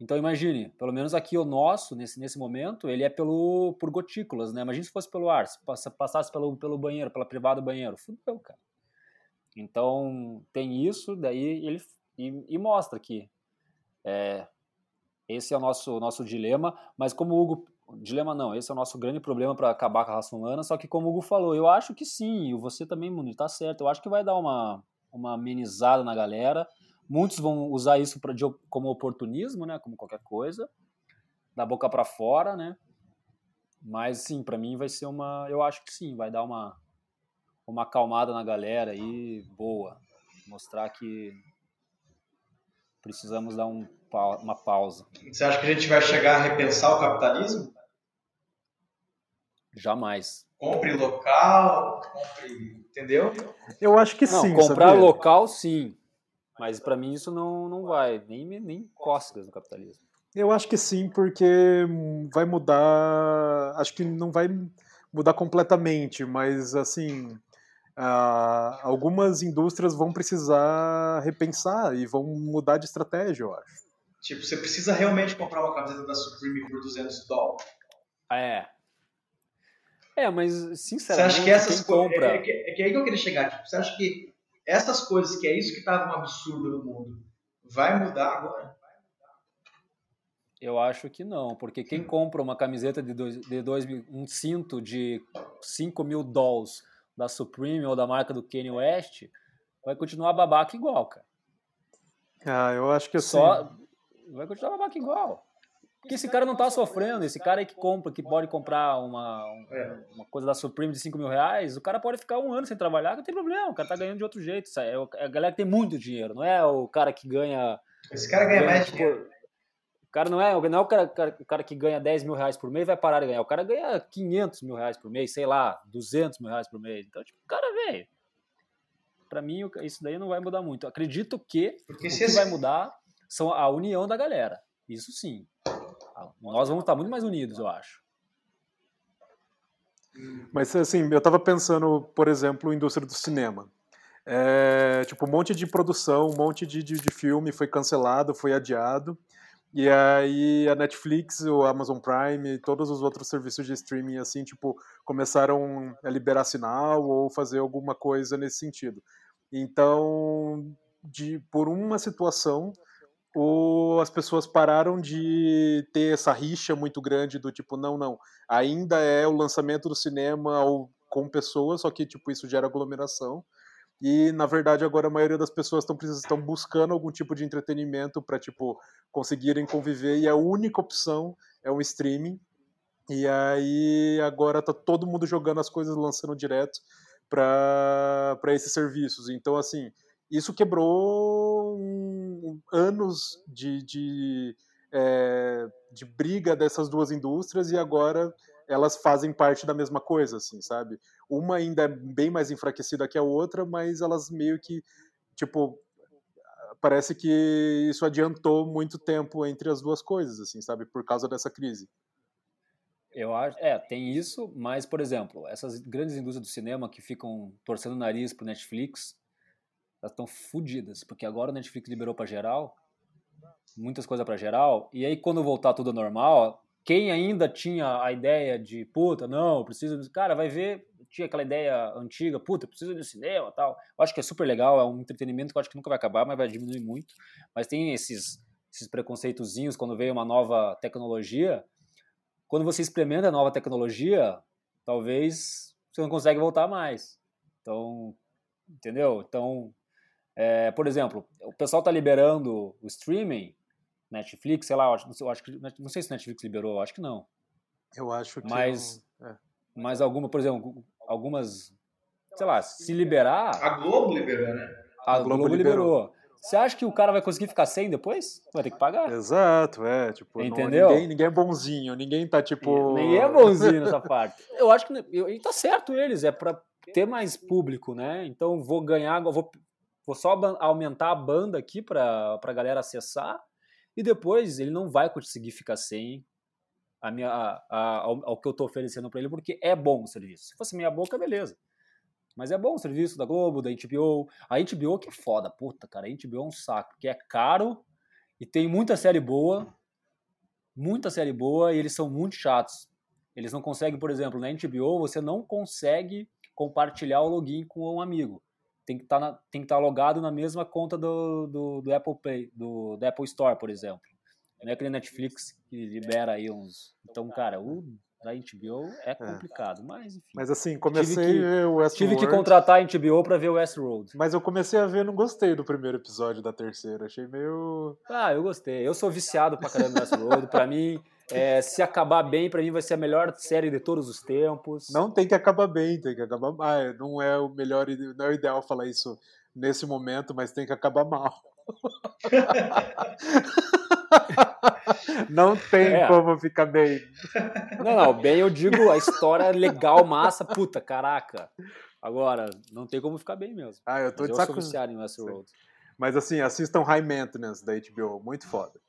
Então imagine, pelo menos aqui o nosso, nesse, nesse momento, ele é pelo, por gotículas, né? Imagine se fosse pelo ar, se passasse pelo, pelo banheiro, pela privada do banheiro. Fudeu, cara. Então tem isso, daí ele e, e mostra que é, esse é o nosso, nosso dilema, mas como o Hugo dilema não, esse é o nosso grande problema para acabar com a raça humana, só que como o Hugo falou, eu acho que sim, você também, Munir, tá certo, eu acho que vai dar uma, uma amenizada na galera, muitos vão usar isso pra, de, como oportunismo, né, como qualquer coisa, da boca para fora, né, mas sim, para mim vai ser uma, eu acho que sim, vai dar uma, uma acalmada na galera aí, boa, mostrar que precisamos dar um, uma pausa. Você acha que a gente vai chegar a repensar o capitalismo? Jamais. Compre local, compre. Entendeu? Eu acho que não, sim. Comprar sabia? local, sim. Mas para mim isso não, não vai, nem, nem cócegas no capitalismo. Eu acho que sim, porque vai mudar. Acho que não vai mudar completamente, mas assim. Uh, algumas indústrias vão precisar repensar e vão mudar de estratégia, eu acho. Tipo, você precisa realmente comprar uma camiseta da Supreme por 200 dólares. É, é, mas sinceramente. Você acha que essas coisas. É, é, é, que aí que eu queria chegar. Tipo, você acha que essas coisas, que é isso que estava um absurdo no mundo, vai mudar agora? Eu acho que não, porque quem compra uma camiseta de dois, de dois um cinto de 5 mil dólares da Supreme ou da marca do Kanye West, vai continuar babaca igual, cara. Ah, eu acho que assim... Só vai continuar babaca igual. Porque esse cara não tá sofrendo, esse cara que compra, que pode comprar uma, é. uma coisa da Supreme de 5 mil reais, o cara pode ficar um ano sem trabalhar, não tem problema, o cara tá ganhando de outro jeito. É, é a galera que tem muito dinheiro, não é o cara que ganha. Esse cara ganha, ganha mais dinheiro. O cara não é, não é o, cara, o cara que ganha 10 mil reais por mês vai parar de ganhar. O cara ganha 500 mil reais por mês, sei lá, 200 mil reais por mês. Então, tipo, o cara, velho, pra mim isso daí não vai mudar muito. Eu acredito que Porque o que esse... vai mudar são a união da galera. Isso sim. Nós vamos estar muito mais unidos, eu acho. Mas assim, eu estava pensando, por exemplo, indústria do cinema. É, tipo, um monte de produção, um monte de, de, de filme foi cancelado, foi adiado. E aí a Netflix, o Amazon Prime e todos os outros serviços de streaming assim, tipo, começaram a liberar sinal ou fazer alguma coisa nesse sentido. Então, de por uma situação, o, as pessoas pararam de ter essa rixa muito grande do tipo, não, não, ainda é o lançamento do cinema ou com pessoas, só que tipo isso gera aglomeração. E, na verdade, agora a maioria das pessoas estão buscando algum tipo de entretenimento para, tipo, conseguirem conviver. E a única opção é o streaming. E aí, agora tá todo mundo jogando as coisas, lançando direto para esses serviços. Então, assim, isso quebrou anos de, de, é, de briga dessas duas indústrias e agora elas fazem parte da mesma coisa, assim, sabe? Uma ainda é bem mais enfraquecida que a outra, mas elas meio que, tipo, parece que isso adiantou muito tempo entre as duas coisas, assim, sabe? Por causa dessa crise. Eu acho, é, tem isso, mas, por exemplo, essas grandes indústrias do cinema que ficam torcendo o nariz pro Netflix, elas estão fodidas, porque agora o Netflix liberou para geral, muitas coisas para geral, e aí quando voltar tudo normal, quem ainda tinha a ideia de, puta, não, preciso. Cara, vai ver, tinha aquela ideia antiga, puta, preciso de cinema tal. Eu acho que é super legal, é um entretenimento que eu acho que nunca vai acabar, mas vai diminuir muito. Mas tem esses, esses preconceitozinhos quando veio uma nova tecnologia. Quando você experimenta a nova tecnologia, talvez você não consegue voltar mais. Então, entendeu? Então, é, por exemplo, o pessoal está liberando o streaming Netflix, sei lá, eu acho, eu acho que não sei se Netflix liberou, acho que não. Eu acho que mas é. mas alguma, por exemplo, algumas, sei lá, se liberar, a Globo liberou, né? A, a Globo, Globo liberou. liberou. Você acha que o cara vai conseguir ficar sem depois? Vai ter que pagar. Exato, é. Tipo, Entendeu? Não, ninguém, ninguém, é bonzinho, ninguém tá tipo. Ninguém é bonzinho nessa [laughs] parte. Eu acho que. E tá certo eles, é pra ter mais público, né? Então vou ganhar, vou, vou só aumentar a banda aqui pra, pra galera acessar e depois ele não vai conseguir ficar sem a minha, a, a, ao, ao, que eu estou oferecendo para ele, porque é bom o serviço. Se fosse minha boca, beleza. Mas é bom o serviço da Globo, da HBO. A HBO que é foda, puta, cara. A HBO é um saco, porque é caro e tem muita série boa, muita série boa, e eles são muito chatos. Eles não conseguem, por exemplo, na HBO, você não consegue compartilhar o login com um amigo tem que tá estar tá logado na mesma conta do, do, do, Apple Pay, do, do Apple Store, por exemplo. Não é aquele Netflix que libera aí uns. Então, cara, o da HBO é, é. complicado, é. mas enfim. Mas assim, comecei tive que, a ver o Westworld. Tive que contratar a HBO para ver o Westworld. Mas eu comecei a ver, não gostei do primeiro episódio da terceira, achei meio Ah, eu gostei. Eu sou viciado pra caramba no Westworld, para mim é, se acabar bem, para mim vai ser a melhor série de todos os tempos. Não tem que acabar bem, tem que acabar mal. Não é o melhor, não é o ideal falar isso nesse momento, mas tem que acabar mal. não tem é. como ficar bem. Não, não, bem eu digo a história legal, massa, puta, caraca. Agora, não tem como ficar bem mesmo. Ah, eu tô mas de saco... Mas assim, assistam High Maintenance da HBO, muito foda.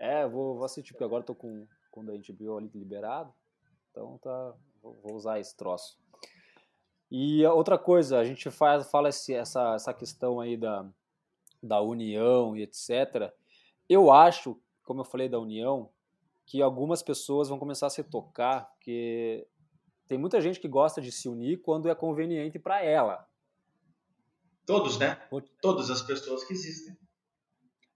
É, vou, vou assistir, porque agora tô com, com o da HBO ali liberado. Então tá, vou, vou usar esse troço. E outra coisa, a gente faz, fala esse, essa, essa questão aí da, da união e etc. Eu acho, como eu falei da união, que algumas pessoas vão começar a se tocar, que tem muita gente que gosta de se unir quando é conveniente para ela. Todos, né? Todas as pessoas que existem.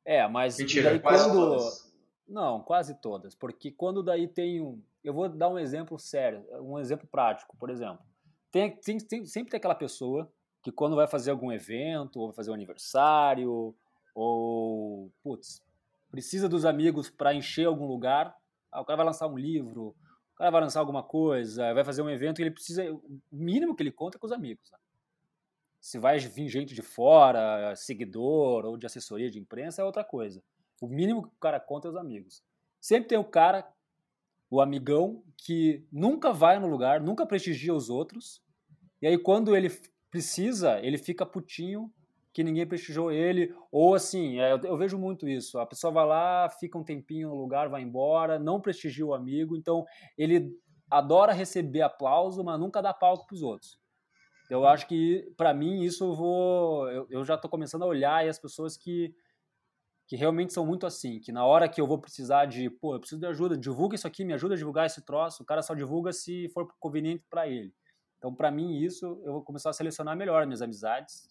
É, mas Mentira, daí quase quando todas. Não, quase todas, porque quando daí tem um, eu vou dar um exemplo sério, um exemplo prático, por exemplo, tem, tem, tem sempre tem aquela pessoa que quando vai fazer algum evento, ou vai fazer um aniversário, ou putz, precisa dos amigos para encher algum lugar, ah, o cara vai lançar um livro, o cara vai lançar alguma coisa, vai fazer um evento ele precisa, o mínimo que ele conta é com os amigos. Né? Se vai vir gente de fora, seguidor ou de assessoria de imprensa, é outra coisa. O mínimo que o cara conta é os amigos. Sempre tem o cara, o amigão, que nunca vai no lugar, nunca prestigia os outros, e aí quando ele precisa, ele fica putinho que ninguém prestigiou ele, ou assim, é, eu, vejo muito isso, a pessoa vai lá, fica um tempinho no lugar, vai embora, não prestigia o amigo, então ele adora receber aplauso, mas nunca dá palco para os outros. Eu acho que, para mim, isso eu vou. Eu, eu já estou começando a olhar as pessoas que, que realmente são muito assim, que na hora que eu vou precisar de, pô, eu preciso de ajuda, divulga isso aqui, me ajuda a divulgar esse troço, o cara só divulga se for conveniente para ele. Então, para mim, isso eu vou começar a selecionar melhor minhas amizades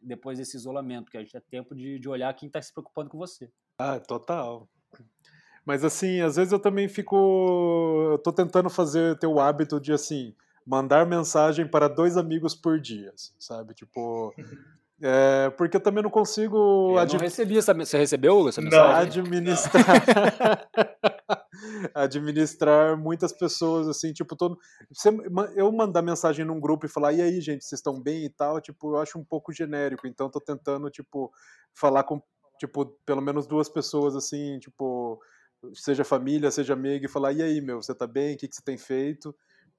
depois desse isolamento, porque a gente é tempo de, de olhar quem está se preocupando com você. Ah, total. Mas assim, às vezes eu também fico. Eu tô tentando fazer ter o hábito de assim mandar mensagem para dois amigos por dia, assim, sabe? Tipo. É, porque eu também não consigo. Eu ad... não recebi essa. Você recebeu essa mensagem? Administrar. [laughs] administrar muitas pessoas, assim, tipo, todo. Eu mandar mensagem num grupo e falar, e aí, gente, vocês estão bem e tal, tipo, eu acho um pouco genérico. Então, tô tentando, tipo, falar com, tipo, pelo menos duas pessoas, assim, tipo, seja família, seja amigo, e falar, e aí, meu, você tá bem? O que, que você tem feito?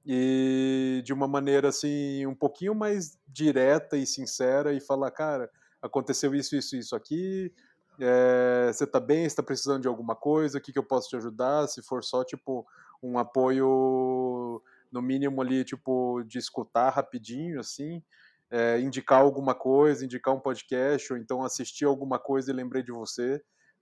E de uma maneira assim um pouquinho mais direta e sincera e falar, cara, aconteceu isso, isso, isso aqui, é, você tá bem, está precisando de alguma coisa, o que, que eu posso te ajudar? Se for só tipo um apoio no mínimo ali tipo de escutar rapidinho assim, é, indicar alguma coisa, indicar um podcast ou então assistir alguma coisa e lembrei de você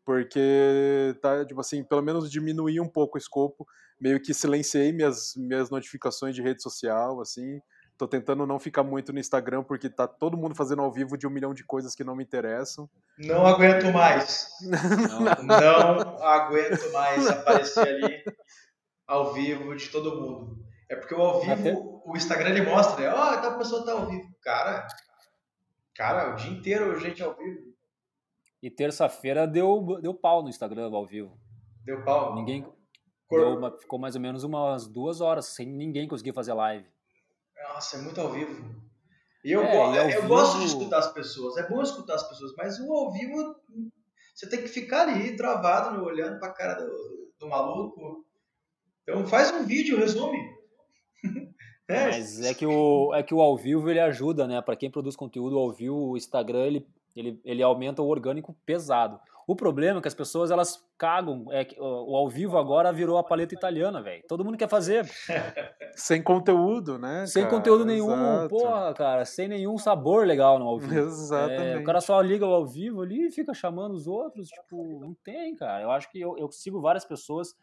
porque tá, tipo assim, pelo menos diminuir um pouco o escopo, meio que silenciei minhas, minhas notificações de rede social, assim, tô tentando não ficar muito no Instagram, porque tá todo mundo fazendo ao vivo de um milhão de coisas que não me interessam. Não aguento mais. [laughs] não, não aguento mais aparecer ali ao vivo de todo mundo. É porque o ao vivo, Até... o Instagram ele mostra, ó, oh, tal pessoa tá ao vivo. Cara, cara, o dia inteiro gente ao vivo. E terça-feira deu, deu pau no Instagram ao vivo. Deu pau? Ninguém. Cor... Uma, ficou mais ou menos umas duas horas sem ninguém conseguir fazer live. Nossa, é muito ao vivo. E eu, é, go eu vivo... gosto de escutar as pessoas. É bom escutar as pessoas, mas o ao vivo você tem que ficar ali travado, olhando pra cara do, do maluco. Então faz um vídeo, resume. [laughs] é. Mas é que, o, é que o ao vivo ele ajuda, né? Para quem produz conteúdo ao vivo, o Instagram ele ele, ele aumenta o orgânico pesado. O problema é que as pessoas elas cagam. É que o ao vivo agora virou a paleta italiana, velho. Todo mundo quer fazer. [laughs] sem conteúdo, né? Sem cara? conteúdo nenhum. Exato. Porra, cara, sem nenhum sabor legal no ao vivo. Exatamente. É, o cara só liga o ao vivo ali e fica chamando os outros. Tipo, não tem, cara. Eu acho que eu, eu sigo várias pessoas.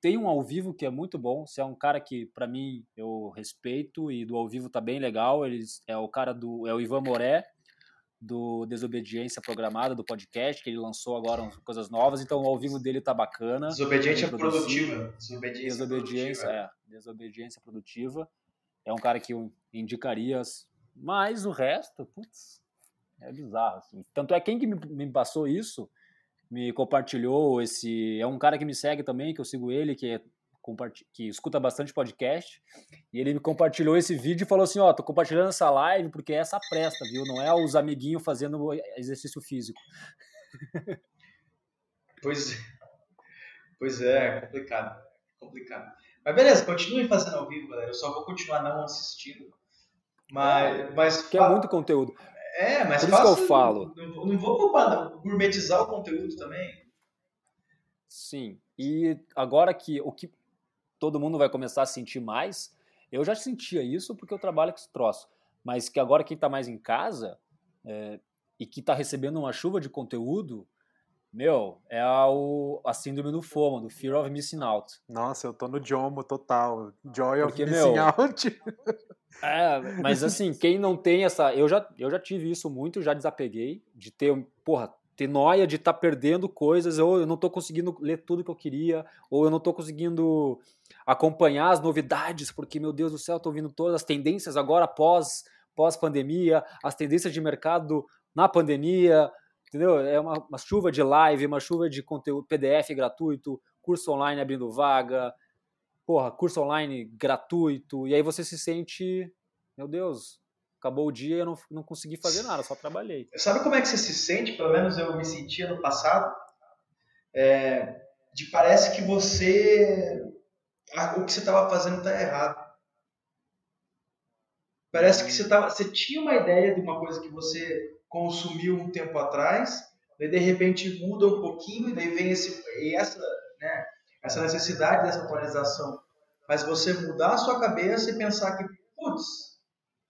Tem um ao vivo que é muito bom. Você é um cara que, para mim, eu respeito e do ao vivo tá bem legal. Eles, é o cara do. É o Ivan Moré do Desobediência Programada, do podcast, que ele lançou agora coisas novas, então o ao vivo dele tá bacana. Desobediência produtiva. Desobediência, Desobediência, produtiva. É, Desobediência produtiva. É um cara que eu indicaria, mas o resto, putz, é bizarro. Assim. Tanto é quem que me, me passou isso, me compartilhou esse. É um cara que me segue também, que eu sigo ele, que é que escuta bastante podcast, e ele me compartilhou esse vídeo e falou assim, ó, oh, tô compartilhando essa live porque é essa presta, viu? Não é os amiguinhos fazendo exercício físico. Pois, [laughs] pois é, complicado, complicado. Mas beleza, continue fazendo ao vivo, galera. Eu só vou continuar não assistindo. Mas, é, mas que é muito conteúdo. É, mas Por isso que eu falo. Não, não vou não, gourmetizar o conteúdo também. Sim. E agora que o que todo mundo vai começar a sentir mais. Eu já sentia isso porque eu trabalho com esse troço. Mas que agora quem está mais em casa é, e que está recebendo uma chuva de conteúdo, meu, é o, a síndrome do FOMO, do Fear of Missing Out. Nossa, eu tô no Jomo total. Joy of porque, Missing meu, Out. [laughs] É, mas assim, quem não tem essa. Eu já, eu já tive isso muito, já desapeguei, de ter, porra, ter noia de estar tá perdendo coisas, ou eu não estou conseguindo ler tudo que eu queria, ou eu não estou conseguindo acompanhar as novidades, porque, meu Deus do céu, estou ouvindo todas as tendências agora pós, pós-pandemia, as tendências de mercado na pandemia, entendeu? É uma, uma chuva de live, uma chuva de conteúdo PDF gratuito, curso online abrindo vaga, porra, curso online gratuito, e aí você se sente, meu Deus, acabou o dia e eu não, não consegui fazer nada, só trabalhei. Sabe como é que você se sente? Pelo menos eu me sentia no passado. É, de parece que você. o que você estava fazendo está errado. Parece que você, tava, você tinha uma ideia de uma coisa que você consumiu um tempo atrás, daí de repente muda um pouquinho, e daí vem esse, essa, né, essa necessidade dessa atualização. Mas você mudar a sua cabeça e pensar que, putz,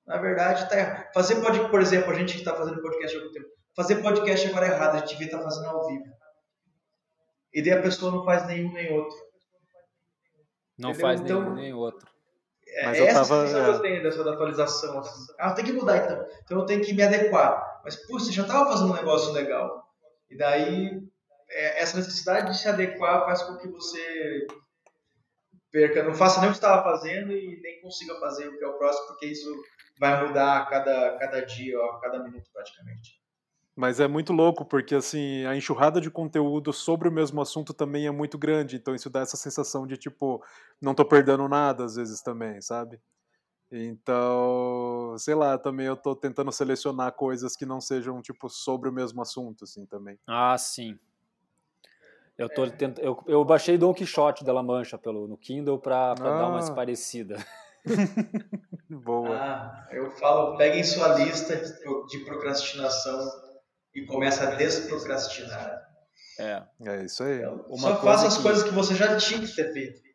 na verdade, tá errado. Fazer podcast, por exemplo, a gente que está fazendo podcast há algum tempo, fazer podcast agora é errado, a gente devia estar tá fazendo ao vivo. E daí a pessoa não faz nenhum nem outro. Não Entendeu? faz então, nenhum nem outro. É, Mas eu essa tava, é... eu tenho dessa atualização. Assim. Ah, tem que mudar então. Então eu tenho que me adequar. Mas, pô, você já estava fazendo um negócio legal. E daí, é, essa necessidade de se adequar faz com que você perca, não faça nem o que estava fazendo e nem consiga fazer o que é o próximo, porque isso vai mudar a cada, cada dia, a cada minuto praticamente. Mas é muito louco, porque assim, a enxurrada de conteúdo sobre o mesmo assunto também é muito grande, então isso dá essa sensação de tipo, não tô perdendo nada às vezes também, sabe? Então, sei lá, também eu tô tentando selecionar coisas que não sejam tipo sobre o mesmo assunto assim também. Ah, sim. Eu, tô é. eu, eu baixei Don Quixote da La Mancha pelo, no Kindle para ah. dar uma parecida. [laughs] [laughs] Boa. Ah, eu falo, peguem sua lista de procrastinação e comece a desprocrastinar. É. É isso aí. Então, só faça as que... coisas que você já tinha que ter feito.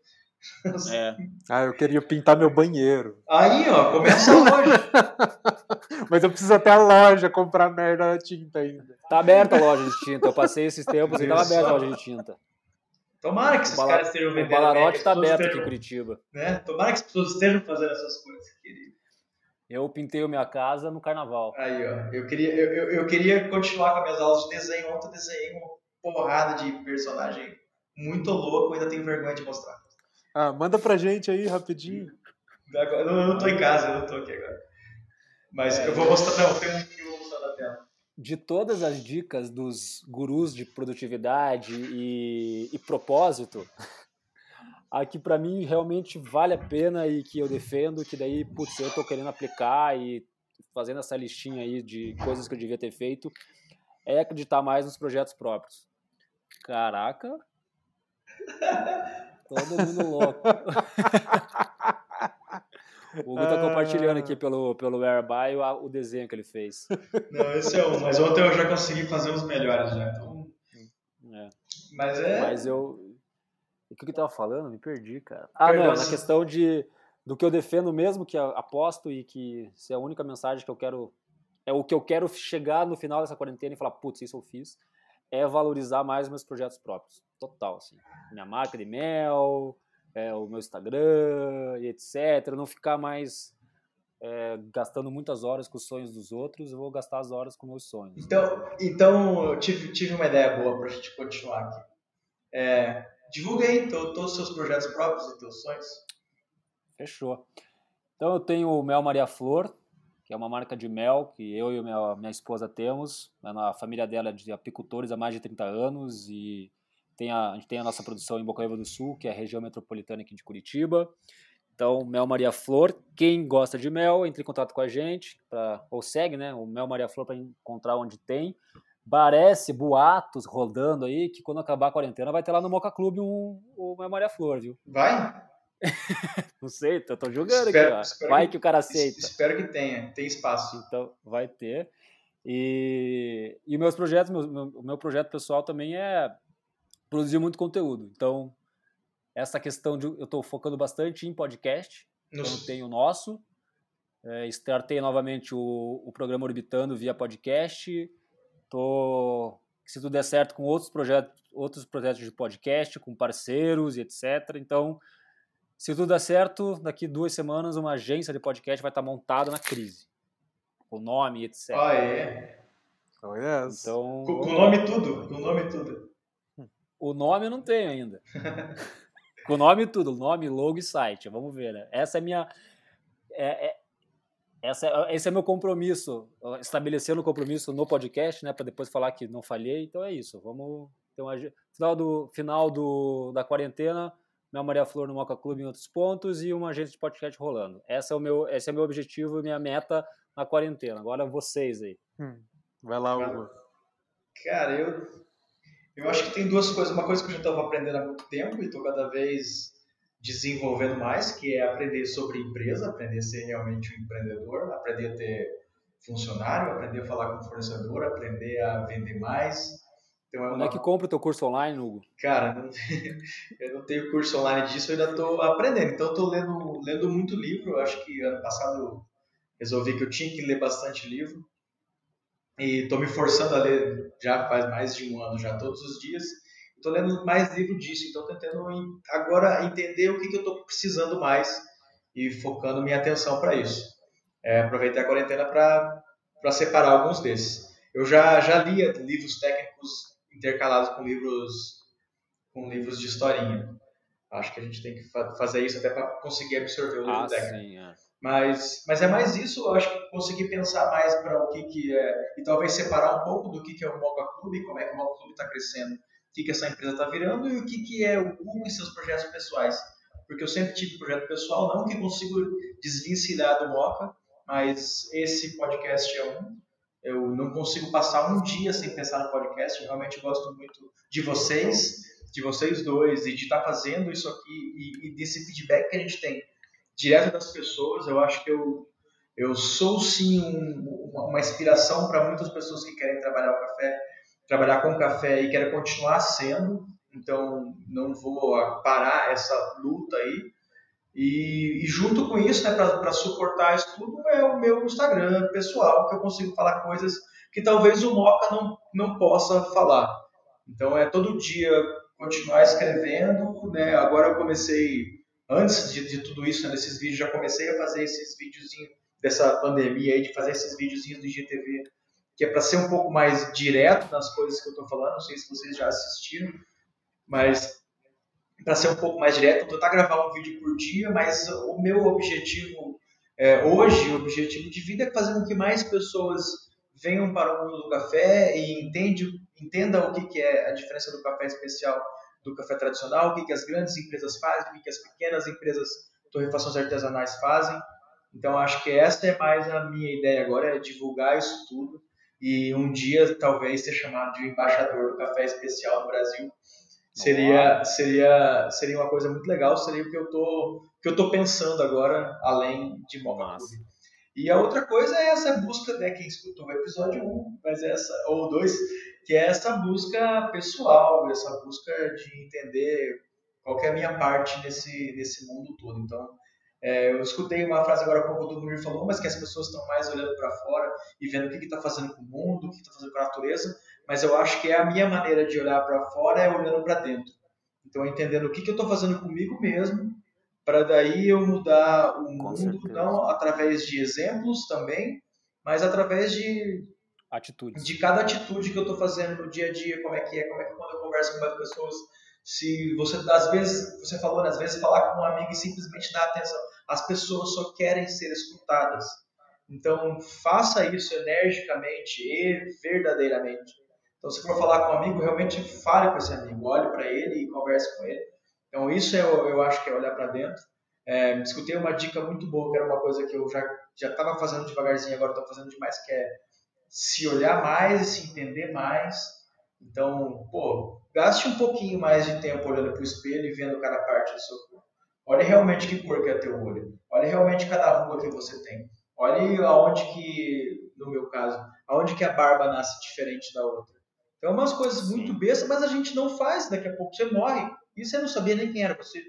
É. [laughs] Ah, eu queria pintar meu banheiro. Aí, ó, começa hoje. [laughs] Mas eu preciso até a loja comprar merda de tinta ainda. Tá aberta a loja de tinta. Eu passei esses tempos e tava aberta a loja de tinta. Tomara que esses caras estejam vendendo. O Balarote está aberto aqui em Curitiba. Né? Tomara que as pessoas estejam fazendo essas coisas, querido. Eu pintei a minha casa no carnaval. Aí, ó. Eu queria, eu, eu, eu queria continuar com as minhas aulas de desenho. Ontem eu desenhei uma porrada de personagem muito louco, ainda tenho vergonha de mostrar. Ah, manda pra gente aí rapidinho. Agora, eu não tô em casa, eu não tô aqui agora. Mas é, eu vou mostrar, não, tem um que eu vou mostrar na tela de todas as dicas dos gurus de produtividade e, e propósito, [laughs] a que para mim realmente vale a pena e que eu defendo, que daí, putz, eu tô querendo aplicar e fazendo essa listinha aí de coisas que eu devia ter feito, é acreditar mais nos projetos próprios. Caraca! [laughs] Todo mundo louco. [laughs] O Hugo tá compartilhando aqui ah. pelo, pelo Airby o, o desenho que ele fez. [laughs] Não, esse é um, mas ontem eu já consegui fazer os melhores já, então. É. Mas é. Mas eu. O que eu tava falando? Me perdi, cara. Ah, não, na questão de do que eu defendo mesmo, que aposto e que se é a única mensagem que eu quero. É o que eu quero chegar no final dessa quarentena e falar, putz, isso eu fiz. É valorizar mais meus projetos próprios. Total, assim. Minha marca de mel, é, o meu Instagram e etc. Não ficar mais é, gastando muitas horas com os sonhos dos outros, eu vou gastar as horas com meus sonhos. Então, então eu tive, tive uma ideia boa para a gente continuar aqui. É, divulga aí todos os seus projetos próprios e teus sonhos. Fechou. Então eu tenho o Mel Maria Flor, que é uma marca de mel que eu e minha, minha esposa temos. A família dela é de apicultores há mais de 30 anos e tem a, a gente tem a nossa produção em Bocaíba do Sul, que é a região metropolitana aqui de Curitiba. Então, Mel Maria Flor, quem gosta de mel, entre em contato com a gente, pra, ou segue, né, o Mel Maria Flor para encontrar onde tem. Parece boatos rodando aí que quando acabar a quarentena vai ter lá no Moca Clube um, o Mel Maria Flor, viu? Vai? [laughs] Não sei, eu tô julgando espero, aqui, ó. Vai que, que, o cara aceita. Espero que tenha, tem espaço. Então, vai ter. E, e meus projetos, meu, meu, o meu projeto pessoal também é produzir muito conteúdo. Então, essa questão de. Eu estou focando bastante em podcast. Então, tenho o nosso. É, startei novamente o, o programa Orbitando via podcast. Tô, se tudo der certo, com outros projetos, outros projetos de podcast, com parceiros e etc. Então, Se tudo der certo, daqui duas semanas uma agência de podcast vai estar montada na crise. O nome, etc. Ah, é? Oh, yes. Então, com, o nome tudo, com o nome tudo. O nome eu não tenho ainda. [laughs] com o nome tudo, nome, logo e site. Vamos ver, né? Essa é minha... É, é, essa, é, esse é meu compromisso, estabelecendo o compromisso no podcast, né, para depois falar que não falhei. Então é isso. Vamos então final do final do, da quarentena, Mel Maria Flor no Moca Clube em outros pontos e uma agência de podcast rolando. Esse é o meu, esse é o meu objetivo e minha meta na quarentena. Agora vocês aí. Hum. Vai lá, Hugo. Cara, eu eu acho que tem duas coisas. Uma coisa que eu já estava aprendendo há muito tempo e estou cada vez desenvolvendo mais, que é aprender sobre empresa, aprender a ser realmente um empreendedor, aprender a ter funcionário, aprender a falar com fornecedor, aprender a vender mais. Então, é uma... Onde é que compra o teu curso online, Hugo? Cara, não... [laughs] eu não tenho curso online disso, eu ainda estou aprendendo. Então, estou lendo, lendo muito livro. Eu acho que ano passado resolvi que eu tinha que ler bastante livro. E estou me forçando a ler já faz mais de um ano, já todos os dias estou lendo mais livro disso, então tentando agora entender o que, que eu estou precisando mais e focando minha atenção para isso. É, aproveitei a quarentena para separar alguns desses. Eu já, já lia livros técnicos intercalados com livros com livros de historinha. Acho que a gente tem que fa fazer isso até para conseguir absorver o livro ah, técnico. Sim, é. Mas, mas é mais isso, eu acho que conseguir pensar mais para o que, que é, e talvez separar um pouco do que, que é o Moca Clube, como é que o Moca Clube está crescendo o que, que essa empresa está virando e o que, que é o Google e seus projetos pessoais. Porque eu sempre tive projeto pessoal, não que consigo desvencilhar do Moca, mas esse podcast é um. Eu não consigo passar um dia sem pensar no podcast. Eu realmente gosto muito de vocês, de vocês dois, e de estar tá fazendo isso aqui e, e desse feedback que a gente tem direto das pessoas. Eu acho que eu, eu sou sim um, uma inspiração para muitas pessoas que querem trabalhar o café trabalhar com café e quero continuar sendo, então não vou parar essa luta aí. E, e junto com isso, né, para suportar isso tudo, é o meu Instagram pessoal, que eu consigo falar coisas que talvez o Moca não, não possa falar. Então é todo dia continuar escrevendo, né? Agora eu comecei, antes de, de tudo isso, né, desses vídeos, já comecei a fazer esses videozinhos dessa pandemia aí, de fazer esses videozinhos do IGTV que é para ser um pouco mais direto nas coisas que eu estou falando. Não sei se vocês já assistiram, mas para ser um pouco mais direto, vou tentar gravar um vídeo por dia, mas o meu objetivo é, hoje, o objetivo de vida é fazer com que mais pessoas venham para o mundo do café e entende, entendam o que, que é a diferença do café especial do café tradicional, o que, que as grandes empresas fazem, o que, que as pequenas empresas torrefações artesanais fazem. Então, acho que essa é mais a minha ideia agora, é divulgar isso tudo e um dia talvez ser chamado de embaixador do café especial no Brasil. Seria seria seria uma coisa muito legal seria o que eu tô que eu tô pensando agora além de Moca e a outra coisa é essa busca né quem escutou o episódio 1 mas essa ou 2 que é essa busca pessoal essa busca de entender qual é a minha parte nesse nesse mundo todo então é, eu escutei uma frase agora há pouco do Munir falou, mas que as pessoas estão mais olhando para fora e vendo o que está fazendo com o mundo, o que está fazendo com a natureza, mas eu acho que é a minha maneira de olhar para fora é olhando para dentro. Então, entendendo o que, que eu estou fazendo comigo mesmo, para daí eu mudar o mundo, não através de exemplos também, mas através de atitudes. De cada atitude que eu estou fazendo no dia a dia, como é que é, como é que quando eu converso com as pessoas, se você às vezes você falou, né, às vezes falar com um amigo e simplesmente dar atenção, as pessoas só querem ser escutadas. Então, faça isso energicamente e verdadeiramente. Então, se for falar com um amigo, realmente fale com esse amigo, olhe para ele e converse com ele. Então, isso eu, eu acho que é olhar para dentro. É, escutei uma dica muito boa, que era uma coisa que eu já já estava fazendo devagarzinho, agora estou fazendo demais, que é se olhar mais, se entender mais. Então, pô, gaste um pouquinho mais de tempo olhando para o espelho e vendo cada parte do seu corpo. Olhe realmente que cor que é teu olho. Olhe realmente cada ruga que você tem. Olhe aonde que, no meu caso, aonde que a barba nasce diferente da outra. Então, umas coisas muito bestas, mas a gente não faz. Daqui a pouco você morre e você não sabia nem quem era você.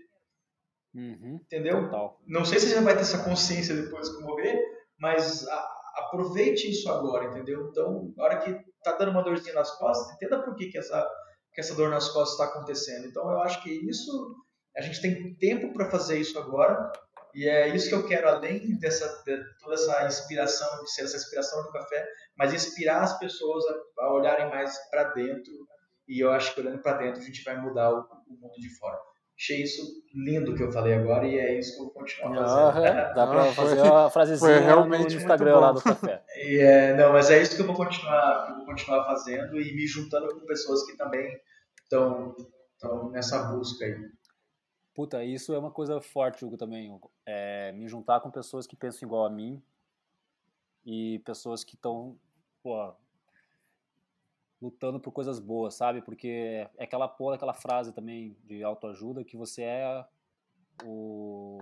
Uhum, Entendeu? Total. Não sei se você vai ter essa consciência depois que morrer, mas a, aproveite isso agora, entendeu? Então, na hora que tá dando uma dorzinha nas costas, entenda por que, que, essa, que essa dor nas costas está acontecendo. Então, eu acho que isso a gente tem tempo para fazer isso agora e é isso que eu quero, além dessa de toda essa inspiração, de ser essa inspiração do café, mas inspirar as pessoas a, a olharem mais para dentro. E eu acho que olhando para dentro a gente vai mudar o, o, mundo de fora. Achei isso lindo que eu falei agora e é isso que eu vou continuar fazendo. Dá para [laughs] fazer uma frasezinha realmente no Instagram lá do café. [laughs] E, é, não, mas é isso que eu vou continuar, eu vou continuar fazendo e me juntando com pessoas que também estão nessa busca aí. Puta, isso é uma coisa forte, Hugo, também, Hugo. É, me juntar com pessoas que pensam igual a mim e pessoas que estão, lutando por coisas boas, sabe? Porque é aquela porra, aquela frase também de autoajuda que você é o,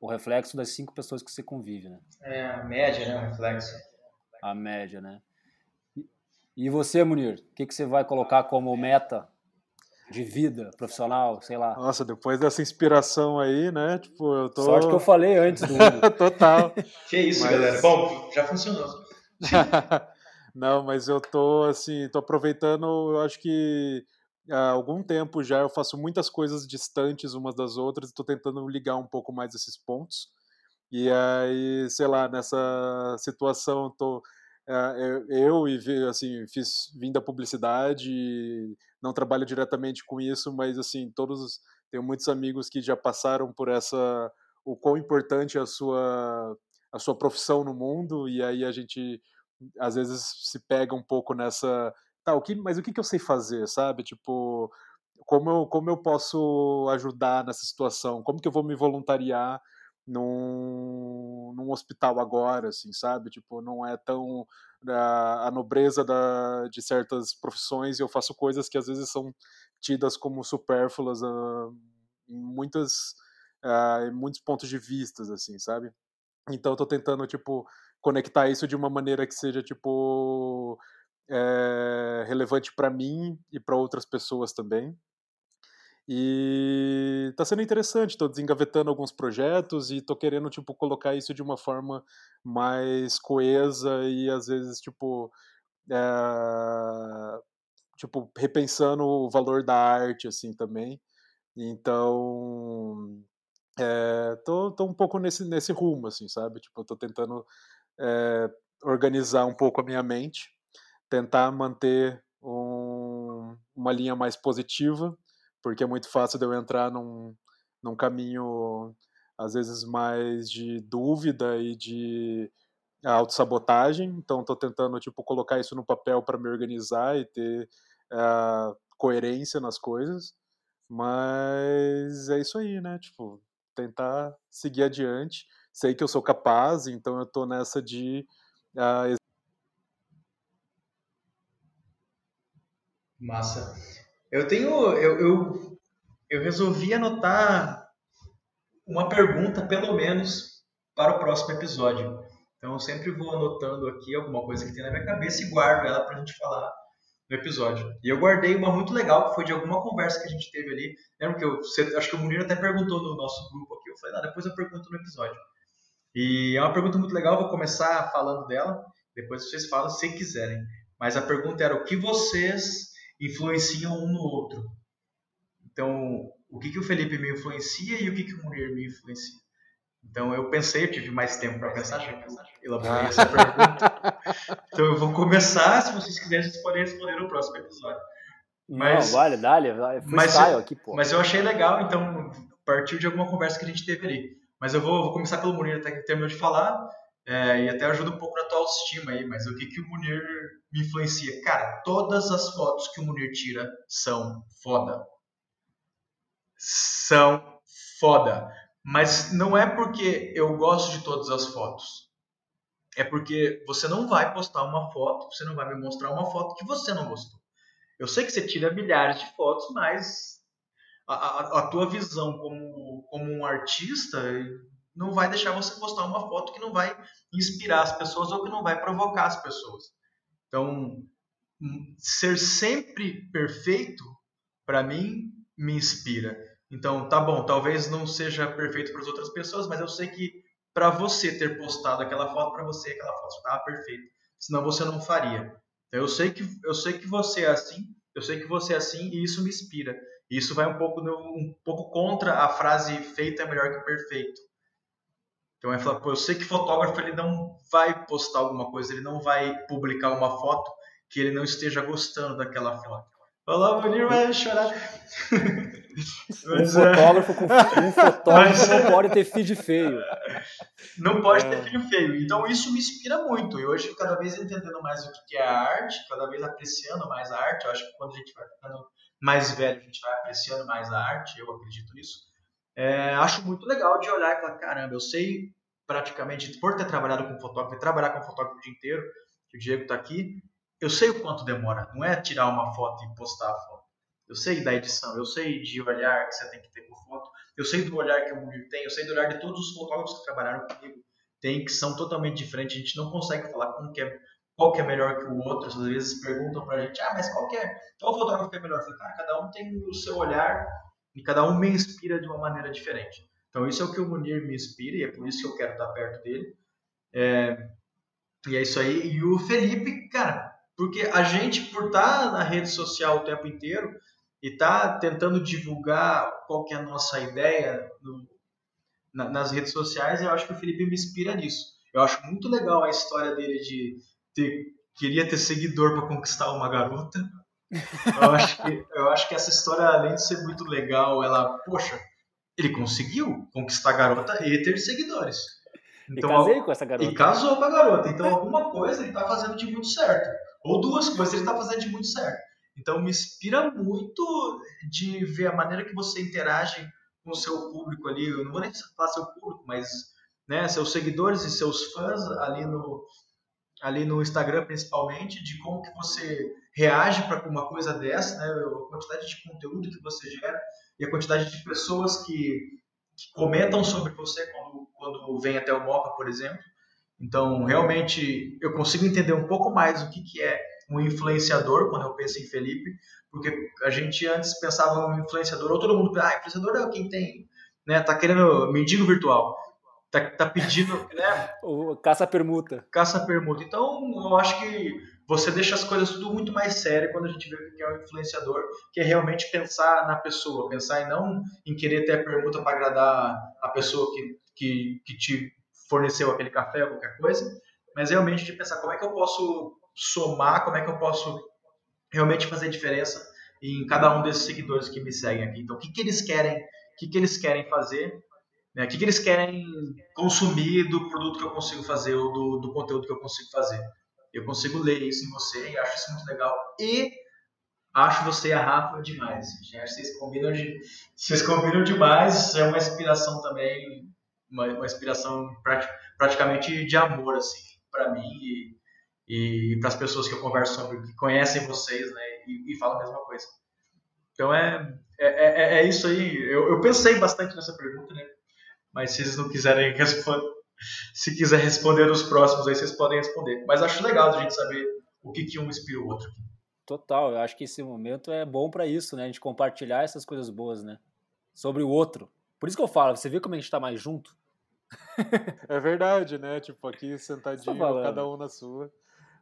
o reflexo das cinco pessoas que você convive, né? É, a média, né? O reflexo. A média, né? E, e você, Munir, o que, que você vai colocar como meta de vida profissional, sei lá. Nossa, depois dessa inspiração aí, né? Tipo, eu tô. Sorte que eu falei antes do. [laughs] Total. que isso, mas... galera. Bom, já funcionou. [laughs] Não, mas eu tô assim, tô aproveitando, eu acho que há algum tempo já eu faço muitas coisas distantes umas das outras e tô tentando ligar um pouco mais esses pontos. E aí, sei lá, nessa situação tô é, eu e assim fiz vim da publicidade não trabalho diretamente com isso mas assim todos tenho muitos amigos que já passaram por essa o quão importante é a sua a sua profissão no mundo e aí a gente às vezes se pega um pouco nessa tá o que mas o que, que eu sei fazer sabe tipo como eu, como eu posso ajudar nessa situação como que eu vou me voluntariar num, num hospital agora, assim, sabe? Tipo, não é tão a, a nobreza da, de certas profissões e eu faço coisas que às vezes são tidas como supérfluas uh, em muitas uh, em muitos pontos de vistas, assim, sabe? Então eu tô tentando, tipo, conectar isso de uma maneira que seja, tipo, é, relevante para mim e para outras pessoas também. E está sendo interessante, estou desengavetando alguns projetos e estou querendo tipo colocar isso de uma forma mais coesa e às vezes tipo é, tipo repensando o valor da arte assim também. Então é, tô, tô um pouco nesse nesse rumo assim, sabe? Tipo, tô tentando é, organizar um pouco a minha mente, tentar manter um, uma linha mais positiva porque é muito fácil de eu entrar num, num caminho, às vezes, mais de dúvida e de autossabotagem. Então, estou tentando tipo, colocar isso no papel para me organizar e ter uh, coerência nas coisas. Mas é isso aí, né? Tipo, tentar seguir adiante. Sei que eu sou capaz, então eu estou nessa de. Uh... Massa. Eu tenho. Eu, eu, eu resolvi anotar uma pergunta, pelo menos, para o próximo episódio. Então eu sempre vou anotando aqui alguma coisa que tem na minha cabeça e guardo ela para a gente falar no episódio. E eu guardei uma muito legal, que foi de alguma conversa que a gente teve ali. Lembra que eu. Acho que o Munir até perguntou no nosso grupo aqui. Eu falei, ah, depois eu pergunto no episódio. E é uma pergunta muito legal, vou começar falando dela, depois vocês falam se quiserem. Mas a pergunta era o que vocês influenciam um no outro. Então, o que, que o Felipe me influencia e o que, que o Munir me influencia. Então, eu pensei, eu tive mais tempo para pensar, eu elaborei essa pergunta. [laughs] Então, eu vou começar, se vocês quiserem, vocês podem responder no próximo episódio. Mas, Não, vale, dale, mas, aqui, pô. Mas eu achei legal, então, partiu de alguma conversa que a gente teve ali. Mas eu vou, vou começar pelo Munir, até que terminou de falar, é, e até ajuda um pouco na tua autoestima aí, mas o que, que o Munir me influencia? Cara, todas as fotos que o Munir tira são foda. São foda. Mas não é porque eu gosto de todas as fotos. É porque você não vai postar uma foto, você não vai me mostrar uma foto que você não gostou. Eu sei que você tira milhares de fotos, mas a, a, tua visão como, como um artista não vai deixar você postar uma foto que não vai inspirar as pessoas ou que não vai provocar as pessoas. Então, ser sempre perfeito, para mim, me inspira. Então, tá bom, talvez não seja perfeito para as outras pessoas, mas eu sei que para você ter postado aquela foto, para você aquela foto estava perfeita. Senão você não faria. Então, eu sei que eu sei que você é assim, eu sei que você é assim e isso me inspira. Isso vai um pouco, no, um pouco contra a frase feito é melhor que perfeito. Então, ele fala, pô, eu sei que fotógrafo ele não vai postar alguma coisa, ele não vai publicar uma foto que ele não esteja gostando daquela foto. Olá, o Munir vai chorar. [laughs] um fotógrafo, com, um fotógrafo Mas... não pode ter feed feio. Não pode é. ter feed feio. Então isso me inspira muito. E hoje, cada vez entendendo mais o que é a arte, cada vez apreciando mais a arte. Eu acho que quando a gente vai ficando mais velho, a gente vai apreciando mais a arte. Eu acredito nisso. É, acho muito legal de olhar e falar: caramba, eu sei praticamente, por ter trabalhado com fotógrafo e trabalhar com fotógrafo o dia inteiro, que o Diego está aqui, eu sei o quanto demora. Não é tirar uma foto e postar a foto. Eu sei da edição, eu sei de olhar que você tem que ter por foto, eu sei do olhar que o Munir tem, eu sei do olhar de todos os fotógrafos que trabalharam comigo, tem que são totalmente diferentes. A gente não consegue falar com que é, qual que é melhor que o outro. Às vezes perguntam pra gente, ah, mas qual que é? Qual fotógrafo que é melhor? Falo, cara, cada um tem o seu olhar e cada um me inspira de uma maneira diferente. Então isso é o que o Munir me inspira e é por isso que eu quero estar perto dele. É, e é isso aí. E o Felipe, cara, porque a gente, por estar na rede social o tempo inteiro, e tá tentando divulgar qual que é a nossa ideia no, na, nas redes sociais, eu acho que o Felipe me inspira nisso. Eu acho muito legal a história dele de ter, queria ter seguidor para conquistar uma garota. Eu acho, que, eu acho que essa história, além de ser muito legal, ela, poxa, ele conseguiu conquistar a garota e ter seguidores. Então, e casei com essa garota. E casou com a garota. Então, alguma coisa ele está fazendo de muito certo. Ou duas coisas ele está fazendo de muito certo. Então me inspira muito de ver a maneira que você interage com o seu público ali. Eu não vou nem falar seu público, mas né, seus seguidores e seus fãs ali no, ali no Instagram principalmente, de como que você reage para uma coisa dessa, né, a quantidade de conteúdo que você gera e a quantidade de pessoas que, que comentam sobre você quando, quando vem até o Moca, por exemplo. Então, realmente, eu consigo entender um pouco mais o que, que é um influenciador, quando eu penso em Felipe, porque a gente antes pensava um influenciador, ou todo mundo, ah, influenciador é quem tem, né, tá querendo mendigo virtual, tá, tá pedindo, [laughs] né? O caça-permuta. Caça-permuta. Então, eu acho que você deixa as coisas tudo muito mais sério quando a gente vê que é um influenciador, que é realmente pensar na pessoa, pensar em não em querer ter a permuta para agradar a pessoa que, que, que te forneceu aquele café ou qualquer coisa, mas realmente de pensar como é que eu posso somar, como é que eu posso realmente fazer diferença em cada um desses seguidores que me seguem aqui. Então, o que, que eles querem, o que, que eles querem fazer, né? o que, que eles querem consumir do produto que eu consigo fazer ou do, do conteúdo que eu consigo fazer. Eu consigo ler isso em você e acho isso muito legal. E acho você e a Rafa demais. Gente, vocês combinam, de, vocês combinam demais. É uma inspiração também, uma, uma inspiração praticamente de amor, assim, para mim. E e para as pessoas que eu converso sobre, que conhecem vocês, né, e, e falam a mesma coisa. Então é, é, é, é isso aí. Eu, eu, pensei bastante nessa pergunta, né? Mas se vocês não quiserem responder, se quiser responder os próximos aí, vocês podem responder. Mas acho legal a gente saber o que, que um inspira o outro. Total, eu acho que esse momento é bom para isso, né? A gente compartilhar essas coisas boas, né? Sobre o outro. Por isso que eu falo, você vê como a gente tá mais junto? [laughs] é verdade, né? Tipo, aqui sentadinho, cada um na sua.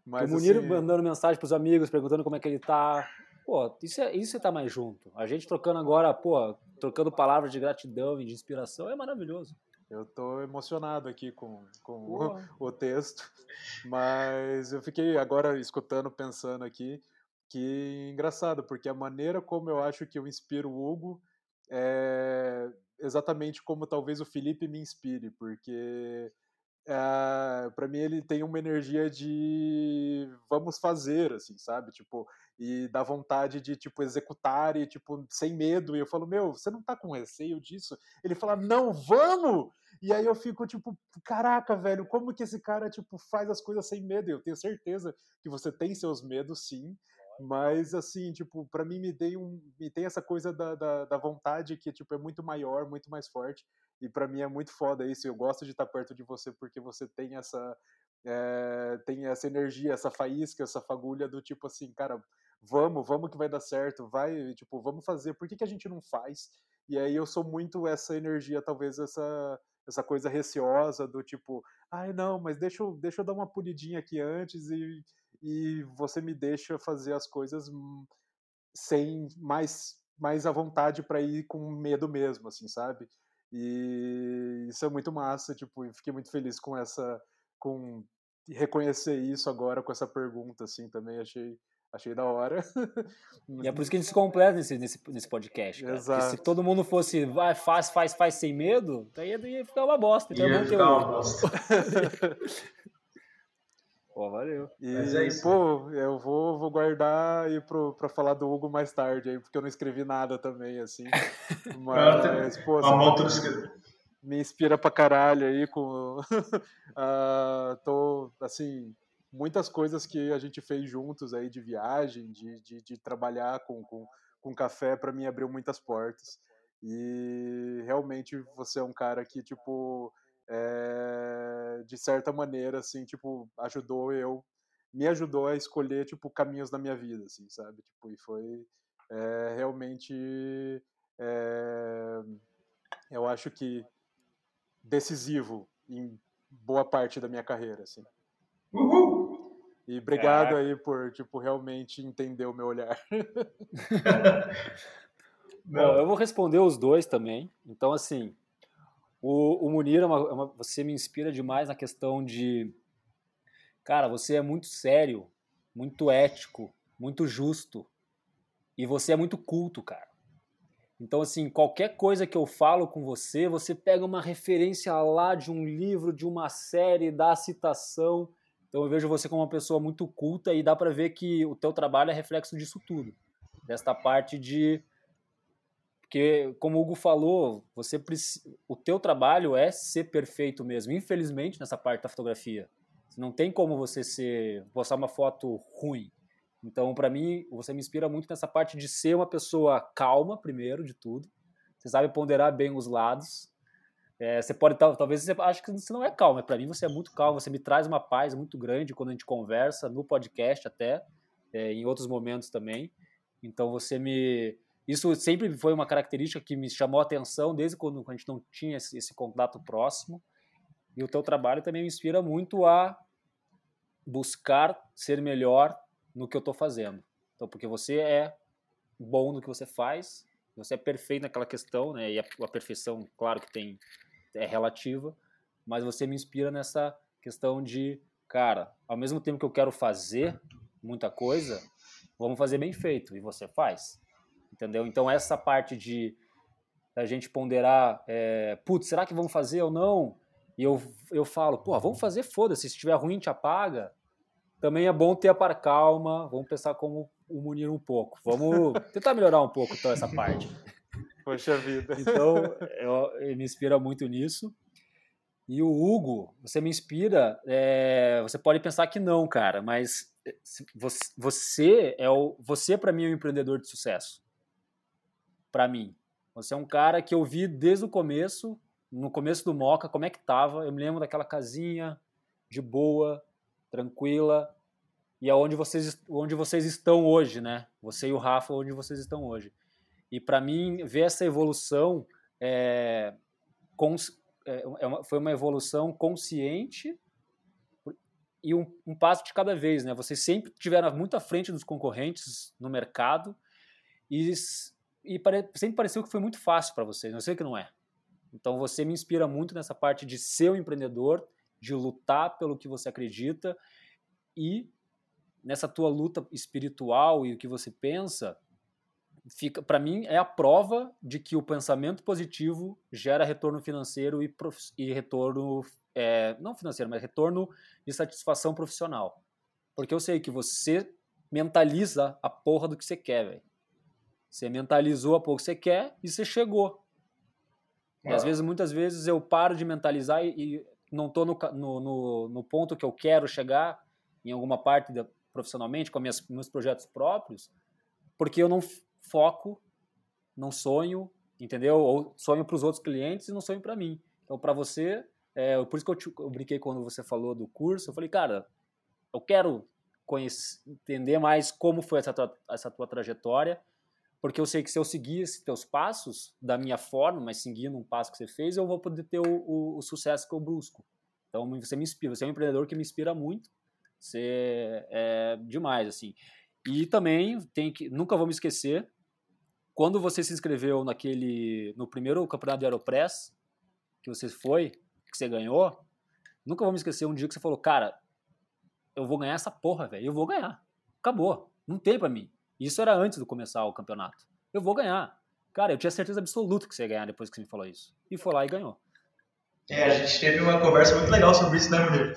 Mas, o Munir assim... mandando mensagem pros amigos, perguntando como é que ele tá. Pô, isso é, isso é tá mais junto. A gente trocando agora, pô, trocando palavras de gratidão e de inspiração é maravilhoso. Eu tô emocionado aqui com, com o, o, texto, mas eu fiquei agora escutando, pensando aqui, que engraçado, porque a maneira como eu acho que eu inspiro o Hugo é exatamente como talvez o Felipe me inspire, porque eh, para mim ele tem uma energia de vamos fazer assim sabe tipo e dá vontade de tipo executar e tipo sem medo. E eu falo meu você não tá com receio disso? Ele fala não vamos! E aí eu fico tipo caraca velho como que esse cara tipo faz as coisas sem medo? Eu tenho certeza que você tem seus medos sim mas assim tipo para mim me tem um me tem essa coisa da, da, da vontade que tipo é muito maior muito mais forte e para mim é muito foda isso. Eu gosto de estar perto de você porque você tem essa é, tem essa energia, essa faísca, essa fagulha do tipo assim, cara, vamos, vamos que vai dar certo, vai, tipo, vamos fazer. Por que, que a gente não faz? E aí eu sou muito essa energia, talvez essa essa coisa receosa do tipo, ai não, mas deixa eu, deixa eu dar uma pulidinha aqui antes e, e você me deixa fazer as coisas sem mais mais à vontade para ir com medo mesmo, assim, sabe? E isso é muito massa, tipo, e fiquei muito feliz com essa, com reconhecer isso agora com essa pergunta, assim, também achei, achei da hora. [laughs] E é por isso que a gente se completa nesse, nesse, nesse podcast, cara. Exato. Porque se todo mundo fosse, vai, faz, faz, faz sem medo, daí ia ficar uma bosta. Então é ia ficar uma bosta. [laughs] Pô, valeu. E, Mas é isso. pô, eu vou, vou guardar aí pro, pra falar do Hugo mais tarde aí, porque eu não escrevi nada também, assim. [laughs] Mas, pô, você me inspira pra caralho aí com. uh, tô, assim, muitas coisas que a gente fez juntos aí de viagem, de, de, de trabalhar com, com, com café, para mim abriu muitas portas. E realmente você é um cara que, tipo, é, de certa maneira, assim, tipo, ajudou eu, me ajudou a escolher, tipo, caminhos na minha vida, assim, sabe? Tipo, e foi é, realmente, é, eu acho que decisivo em boa parte da minha carreira, assim. Uhul! E obrigado é. aí por, tipo, realmente entender o meu olhar. [laughs] Bom, eu vou responder os dois também. Então, assim, o, o Munir, é uma, é uma, você me inspira demais na questão de. Cara, você é muito sério, muito ético, muito justo. E você é muito culto, cara. Então, assim, qualquer coisa que eu falo com você, você pega uma referência lá de um livro, de uma série, dá citação. Então, eu vejo você como uma pessoa muito culta e dá para ver que o teu trabalho é reflexo disso tudo. Desta parte de porque, como o Hugo falou, você o teu trabalho é ser perfeito mesmo. Infelizmente, nessa parte da fotografia, não tem como você ser postar uma foto ruim. Então, para mim, você me inspira muito nessa parte de ser uma pessoa calma, primeiro de tudo. Você sabe ponderar bem os lados. É, você pode talvez você acha que você não é calmo, para mim você é muito calmo. Você me traz uma paz muito grande quando a gente conversa no podcast até, é, em outros momentos também. Então você me isso sempre foi uma característica que me chamou a atenção desde quando a gente não tinha esse, esse contato próximo. E o teu trabalho também me inspira muito a buscar ser melhor no que eu estou fazendo. Então, porque você é bom no que você faz, você é perfeito naquela questão, né? E a, a perfeição, claro que tem é relativa, mas você me inspira nessa questão de, cara, ao mesmo tempo que eu quero fazer muita coisa, vamos fazer bem feito e você faz entendeu? Então essa parte de a gente ponderar, é, putz, será que vamos fazer ou não? E eu, eu falo, pô, vamos fazer, foda-se, se estiver ruim, te apaga. Também é bom ter a par calma, vamos pensar como o Munir um pouco. Vamos tentar melhorar um pouco então essa parte. Poxa vida. Então, [laughs] eu, eu me inspira muito nisso. E o Hugo, você me inspira. É, você pode pensar que não, cara, mas é, você é o você para mim é um empreendedor de sucesso para mim. Você é um cara que eu vi desde o começo, no começo do Moca, como é que tava. Eu me lembro daquela casinha de boa, tranquila, e aonde é vocês, onde vocês estão hoje, né? Você e o Rafa, onde vocês estão hoje. E para mim, ver essa evolução é, cons, é, é uma, foi uma evolução consciente e um, um, passo de cada vez, né? Vocês sempre tiveram muito à frente dos concorrentes no mercado e e pare, sempre pareceu que foi muito fácil para vocês, eu sei que não é. Então você me inspira muito nessa parte de ser um empreendedor, de lutar pelo que você acredita e nessa tua luta espiritual e o que você pensa, fica para mim é a prova de que o pensamento positivo gera retorno financeiro e, prof, e retorno é, não financeiro, mas retorno de satisfação profissional. Porque eu sei que você mentaliza a porra do que você quer, velho. Você mentalizou a pouco que você quer e você chegou. E às vezes, muitas vezes, eu paro de mentalizar e, e não estou no, no, no, ponto que eu quero chegar em alguma parte da, profissionalmente, com minhas, meus projetos próprios, porque eu não foco, não sonho, entendeu? Ou sonho para os outros clientes e não sonho para mim. Então, para você, é, por isso que eu, te, eu brinquei quando você falou do curso, eu falei, cara, eu quero conhecer, entender mais como foi essa tua, essa tua trajetória, porque eu sei que se eu seguir esses teus passos da minha forma, mas seguindo um passo que você fez, eu vou poder ter o, o, o sucesso que eu busco. Então você me inspira, você é um empreendedor que me inspira muito. Você é demais assim. E também tem que nunca vou me esquecer quando você se inscreveu naquele no primeiro campeonato de Aeropress que você foi, que você ganhou, nunca vou me esquecer um dia que você falou, cara, eu vou ganhar essa porra, velho, eu vou ganhar. Acabou, não tem para mim. Isso era antes de começar o campeonato. Eu vou ganhar. Cara, eu tinha certeza absoluta que você ia ganhar depois que você me falou isso. E foi lá e ganhou. É, a gente teve uma conversa muito legal sobre isso, né, Murilo?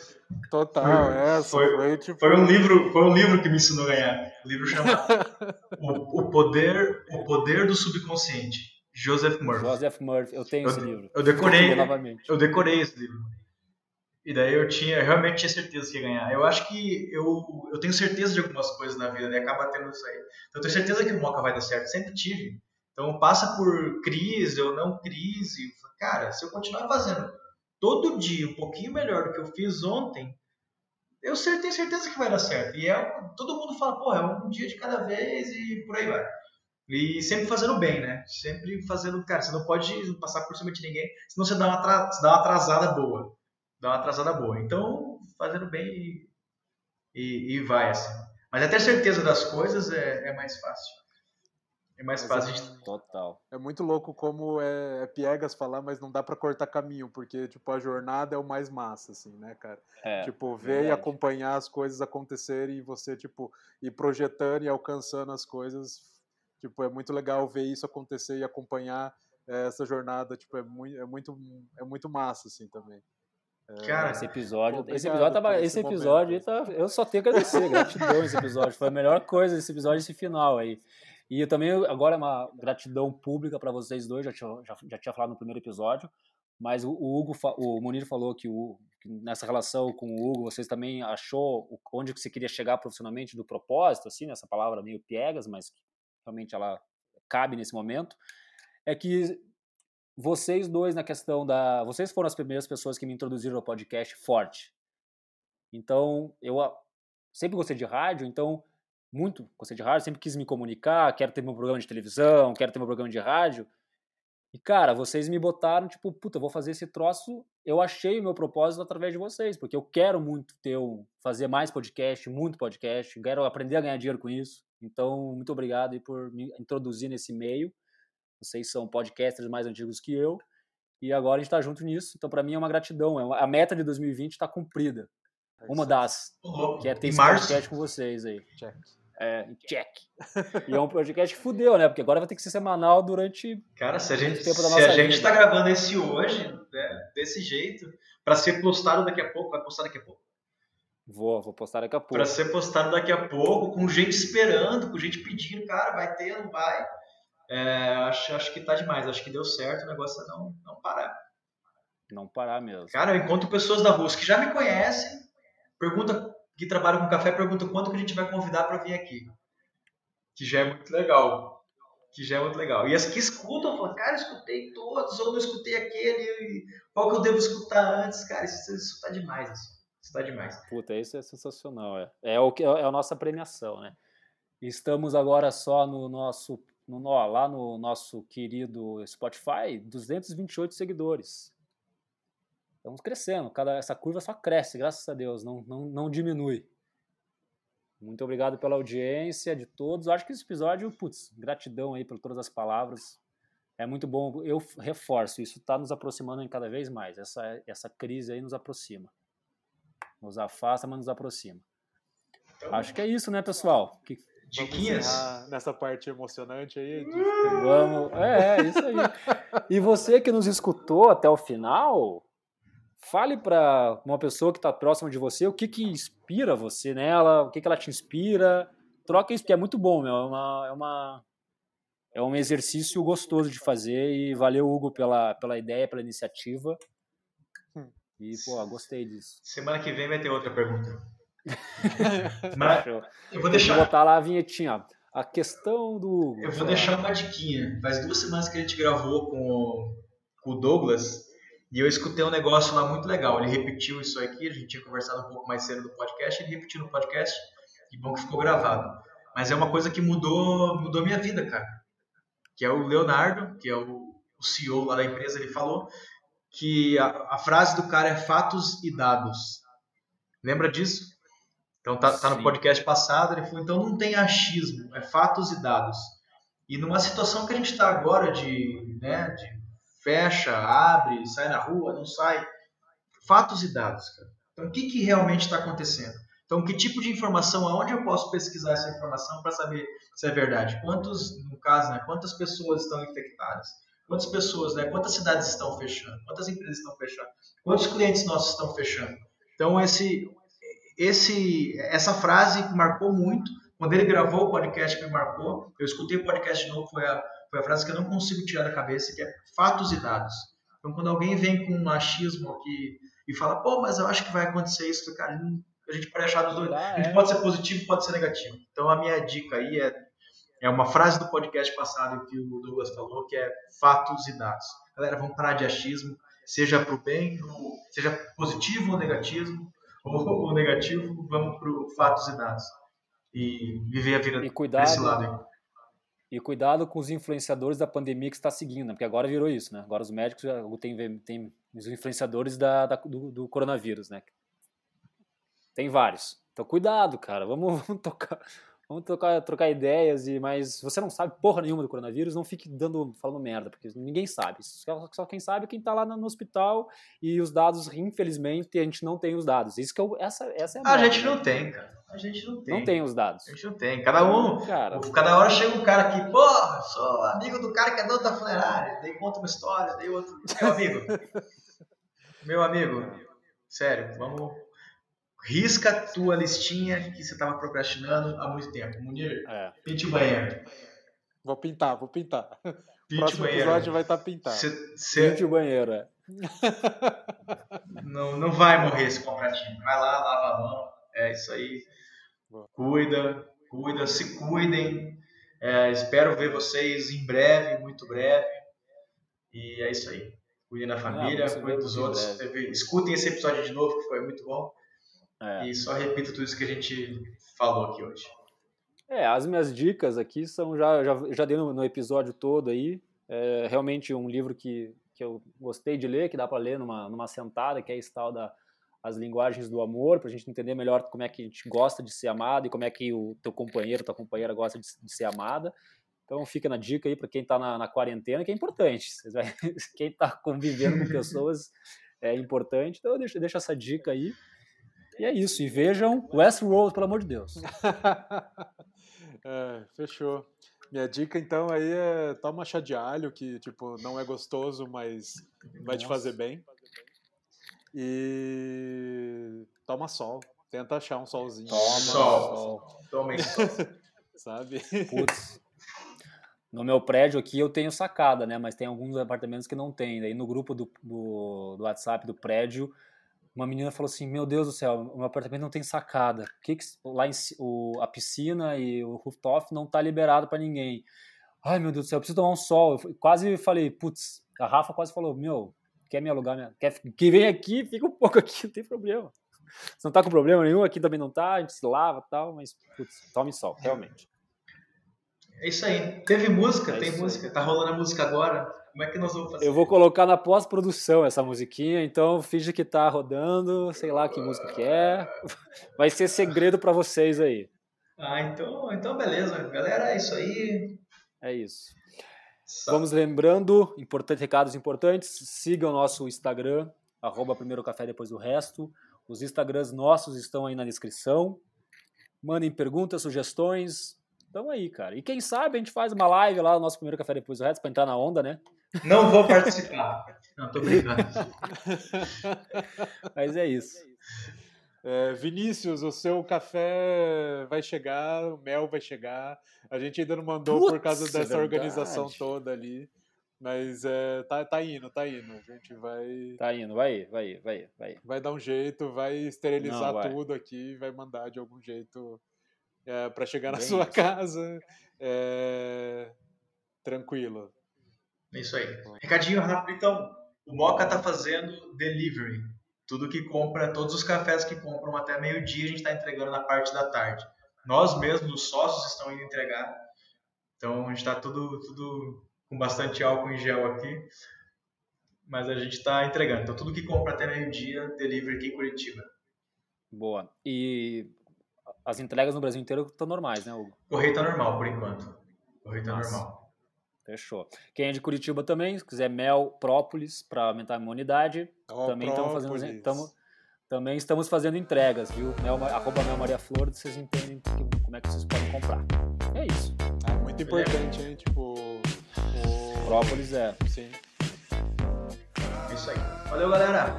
Total, foi, é. Foi, foi, tipo... foi, um livro, foi um livro que me ensinou a ganhar. O livro chamado [laughs] o, o, Poder, o Poder do Subconsciente. Joseph Murphy. Joseph Murphy, eu tenho eu, esse livro. Eu decorei, eu decorei esse livro. E daí eu tinha, eu realmente tinha certeza que ia ganhar. Eu acho que eu, eu tenho certeza de algumas coisas na vida, né? Acaba tendo isso aí. Então eu tenho certeza que o Moca vai dar certo. Sempre tive. Então passa por crise ou não crise. Cara, se eu continuar fazendo todo dia um pouquinho melhor do que eu fiz ontem, eu tenho certeza que vai dar certo. E é, todo mundo fala, pô, é um dia de cada vez e por aí vai. E sempre fazendo bem, né? Sempre fazendo. Cara, você não pode passar por cima de ninguém, senão você dá uma, você dá uma atrasada boa. Dá uma atrasada boa. Então, fazendo bem e, e, e vai, assim. Mas até certeza das coisas é, é mais fácil. É mais fácil. É. Total. É muito louco como é, é piegas falar, mas não dá para cortar caminho, porque, tipo, a jornada é o mais massa, assim, né, cara? É, tipo, ver verdade. e acompanhar as coisas acontecerem e você, tipo, ir projetando e alcançando as coisas. Tipo, é muito legal ver isso acontecer e acompanhar é, essa jornada, tipo, é muito, é muito, é muito massa, assim, também. É, cara, esse episódio, esse episódio, tava, esse, esse episódio tá, eu só tenho que agradecer, gratidão esse episódio, foi a melhor coisa esse episódio, esse final aí. E eu também, agora é uma gratidão pública para vocês dois, já tinha, já, já tinha falado no primeiro episódio, mas o, o Hugo, o Munir falou que, o, que, nessa relação com o Hugo, vocês também achou onde que você queria chegar profissionalmente do propósito, assim, nessa palavra meio piegas, mas realmente ela cabe nesse momento, é que vocês dois na questão da, vocês foram as primeiras pessoas que me introduziram ao podcast forte. Então, eu sempre gostei de rádio, então muito gostei de rádio, sempre quis me comunicar, quero ter meu programa de televisão, quero ter meu programa de rádio. E, cara, vocês me botaram, tipo, puta, vou fazer esse troço. Eu achei o meu propósito através de vocês, porque eu quero muito ter um, fazer mais podcast, muito podcast, quero aprender a ganhar dinheiro com isso. Então, muito obrigado aí por me introduzir nesse meio. Vocês são podcasters mais antigos que eu. E agora a gente está junto nisso. Então, para mim, é uma gratidão. É uma, a meta de 2020 está cumprida. É uma das. Que é ter esse podcast com vocês aí. Check. É, check. [laughs] E é um podcast que fudeu, né? Porque agora vai ter que ser semanal durante. Cara, se a gente, tempo da se a gente tá gravando esse hoje, né, desse jeito, para ser postado daqui a pouco, vai postar daqui a pouco. Vou, vou postar daqui a pouco. Para ser postado daqui a pouco, com gente esperando, com gente pedindo, cara, vai ter, não vai. É, acho, acho que tá demais, acho que deu certo, o negócio é não, não parar. Não parar mesmo. Cara, eu encontro pessoas da rua que já me conhecem, pergunta que trabalham com café pergunta quanto que a gente vai convidar para vir aqui. Que já é muito legal. Que já é muito legal. E as que escutam, falam, cara, escutei todos, ou não escutei aquele, qual que eu devo escutar antes? Cara, isso, isso tá demais, assim. Isso tá demais. Puta, isso é sensacional. É, é, o que, é a nossa premiação, né? Estamos agora só no nosso, no, lá no nosso querido Spotify, 228 seguidores. Estamos crescendo, cada, essa curva só cresce, graças a Deus, não, não, não diminui. Muito obrigado pela audiência de todos. acho que esse episódio, putz, gratidão aí por todas as palavras. É muito bom. Eu reforço, isso está nos aproximando cada vez mais. Essa, essa crise aí nos aproxima. Nos afasta, mas nos aproxima. Então, acho que é isso, né, pessoal? Que, Diquinhas? Nessa parte emocionante aí. Vamos. É, é, isso aí. E você que nos escutou até o final, Fale para uma pessoa que está próxima de você o que, que inspira você nela, o que, que ela te inspira. Troca isso, porque é muito bom, meu. É, uma, é, uma, é um exercício gostoso de fazer e valeu, Hugo, pela, pela ideia, pela iniciativa. Hum. E, pô, gostei disso. Semana que vem vai ter outra pergunta. [laughs] Mas eu vou deixar. Vou botar lá a vinhetinha. A questão do. Eu vou deixar uma diquinha. Faz duas semanas que a gente gravou com o, com o Douglas e eu escutei um negócio lá muito legal. Ele repetiu isso aqui, a gente tinha conversado um pouco mais cedo do podcast, ele repetiu no podcast, e bom que ficou gravado. Mas é uma coisa que mudou, mudou minha vida, cara. Que é o Leonardo, que é o, o CEO lá da empresa, ele falou que a, a, frase do cara é fatos e dados. Lembra disso? Então tá, tá no podcast passado, ele falou, então não tem achismo, é fatos e dados. E numa situação que a gente está agora de, né, de fecha, abre, sai na rua, não sai, fatos e dados. Cara. Então, o que, que realmente está acontecendo? Então, que tipo de informação, aonde eu posso pesquisar essa informação para saber se é verdade? Quantos, no caso, né, quantas pessoas estão infectadas? Quantas pessoas, né, quantas cidades estão fechando? Quantas empresas estão fechando? Quantos clientes nossos estão fechando? Então, esse, esse, essa frase marcou muito. Quando ele gravou o podcast me marcou, eu escutei o podcast de novo, foi a, foi a frase que eu não consigo tirar da cabeça, que é fatos e dados. Então, quando alguém vem com um machismo aqui e fala, pô, mas eu acho que vai acontecer isso, cara, a gente pode achar dos dois. A gente é. pode ser positivo, pode ser negativo. Então, a minha dica aí é, é uma frase do podcast passado que o Douglas falou, que é fatos e dados. Galera, vamos parar de achismo, seja para o bem, seja positivo ou negativo, ou, ou negativo, vamos para fatos e dados. E viver a vida e cuidado, desse lado aí. E cuidado com os influenciadores da pandemia que está seguindo, né? porque agora virou isso, né? Agora os médicos têm, têm os influenciadores da, da do, do, coronavírus, né? Tem vários. Então cuidado, cara. Vamos, [laughs] vamos tocar, vamos trocar, trocar ideias, e mas você não sabe porra nenhuma do coronavírus, não fique dando, falando merda, porque ninguém sabe. Só, só quem sabe é quem está lá no hospital e os dados, infelizmente, a gente não tem os dados. Isso que eu, essa, essa é a, a merda, gente né? não tem, cara. A gente não tem. Não tem os dados. A gente não tem. Cada um. Cara. Cada hora chega um cara aqui, porra, sou amigo do cara que é dono da funerária. Daí conta uma história, daí outro. Meu amigo. [laughs] meu amigo. Sério, vamos risca a tua listinha que você estava procrastinando há muito tempo. Munir, é. pinte o banheiro. Vou pintar, vou pintar. Pinte Próximo banheiro. episódio vai estar tá pintado. Cê, cê... Pinte o banheiro, é. [laughs] Não, não vai morrer esse contratinho. Vai lá, lava a mão. É isso aí. Boa. Cuida, cuida, se cuidem. É, espero ver vocês em breve, muito breve. E é isso aí. Cuidem da família, cuidem dos outros. Escutem esse episódio de novo, que foi muito bom. É. E só repito tudo isso que a gente falou aqui hoje. É, as minhas dicas aqui são já já, já dei no, no episódio todo aí. É realmente um livro que, que eu gostei de ler, que dá para ler numa, numa sentada, que é esse tal da as linguagens do amor, para a gente entender melhor como é que a gente gosta de ser amado e como é que o teu companheiro, tua companheira gosta de, de ser amada. Então fica na dica aí para quem está na, na, quarentena, que é importante. [laughs] Quem está convivendo com [laughs] pessoas é importante. Então deixa, deixa essa dica aí. E é isso. E vejam Westworld, pelo amor de Deus. [laughs] é, fechou. Minha dica então aí é toma chá de alho, que tipo não é gostoso, mas vai te fazer bem. E toma sol. Tenta achar um solzinho. Toma sol. sol. Toma [laughs] sol. Sabe? Putz. No meu prédio aqui eu tenho sacada, né? Mas tem alguns apartamentos que não tem. Daí no grupo do, do, do WhatsApp do prédio uma menina falou assim: Meu Deus do céu, o meu apartamento não tem sacada. Que que, lá em, o, a piscina e o rooftop não tá liberado para ninguém. Ai meu Deus do céu, eu preciso tomar um sol. Eu quase falei: Putz, a Rafa quase falou: Meu, quer me alugar? Minha, quer que vem aqui, fica um [laughs] pouco aqui, não tem problema. Você não tá com problema nenhum, aqui também não tá, a gente se lava e tal, mas putz, tome sol, realmente. É isso aí. Teve música, é tem música, aí. tá rolando a música agora. Como é que nós vamos fazer? Eu vou colocar na pós-produção essa musiquinha, então finge que tá rodando, sei lá que música que é. Vai ser segredo para vocês aí. Ah, então, então beleza. Galera, é isso aí. É isso. Só. Vamos lembrando, importante, recados importantes, sigam o nosso Instagram, arroba primeiro café depois do resto. Os Instagrams nossos estão aí na descrição. Mandem perguntas, sugestões. Então aí, cara. E quem sabe a gente faz uma live lá, o nosso primeiro café depois do resto, para entrar na onda, né? Não vou participar. Não, tô brincando. [laughs] Mas é isso. É, Vinícius, o seu café vai chegar, o mel vai chegar. A gente ainda não mandou Putz, por causa dessa organização toda ali. Mas é, tá, tá indo, tá indo. A gente vai. Tá indo, vai, vai, vai, vai. Vai dar um jeito, vai esterilizar não, vai. tudo aqui, vai mandar de algum jeito é, para chegar na Bem sua isso. casa é, tranquilo. É isso aí. Recadinho rápido, então. O Moca tá fazendo delivery. Tudo que compra, todos os cafés que compram até meio-dia, a gente está entregando na parte da tarde. Nós mesmos, os sócios, estão indo entregar. Então, a gente está tudo, tudo com bastante álcool em gel aqui. Mas a gente está entregando. Então, tudo que compra até meio-dia, delivery aqui em Curitiba. Boa. E as entregas no Brasil inteiro estão normais, né, Hugo? Correio está normal, por enquanto. O Rita é normal. Fechou. Quem é de Curitiba também, se quiser mel própolis para aumentar a imunidade, Ó, também estamos fazendo. Tamo, também estamos fazendo entregas, viu? Mel, arroba Mel Maria Flor, vocês entendem que- como é que vocês podem comprar. É isso. Ah, muito importante, hein? Tipo. O... Própolis é. Sim. É isso aí. Valeu, galera.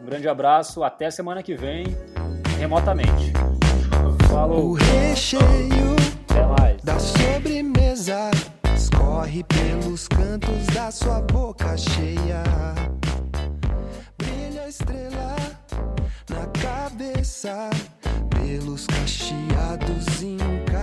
Um grande abraço, até semana que vem, remotamente. Falou, O recheio até mais. da sobremesa escorre pelos cantos da sua boca cheia. Brilha a estrela na cabeça, pelos cacheados carro.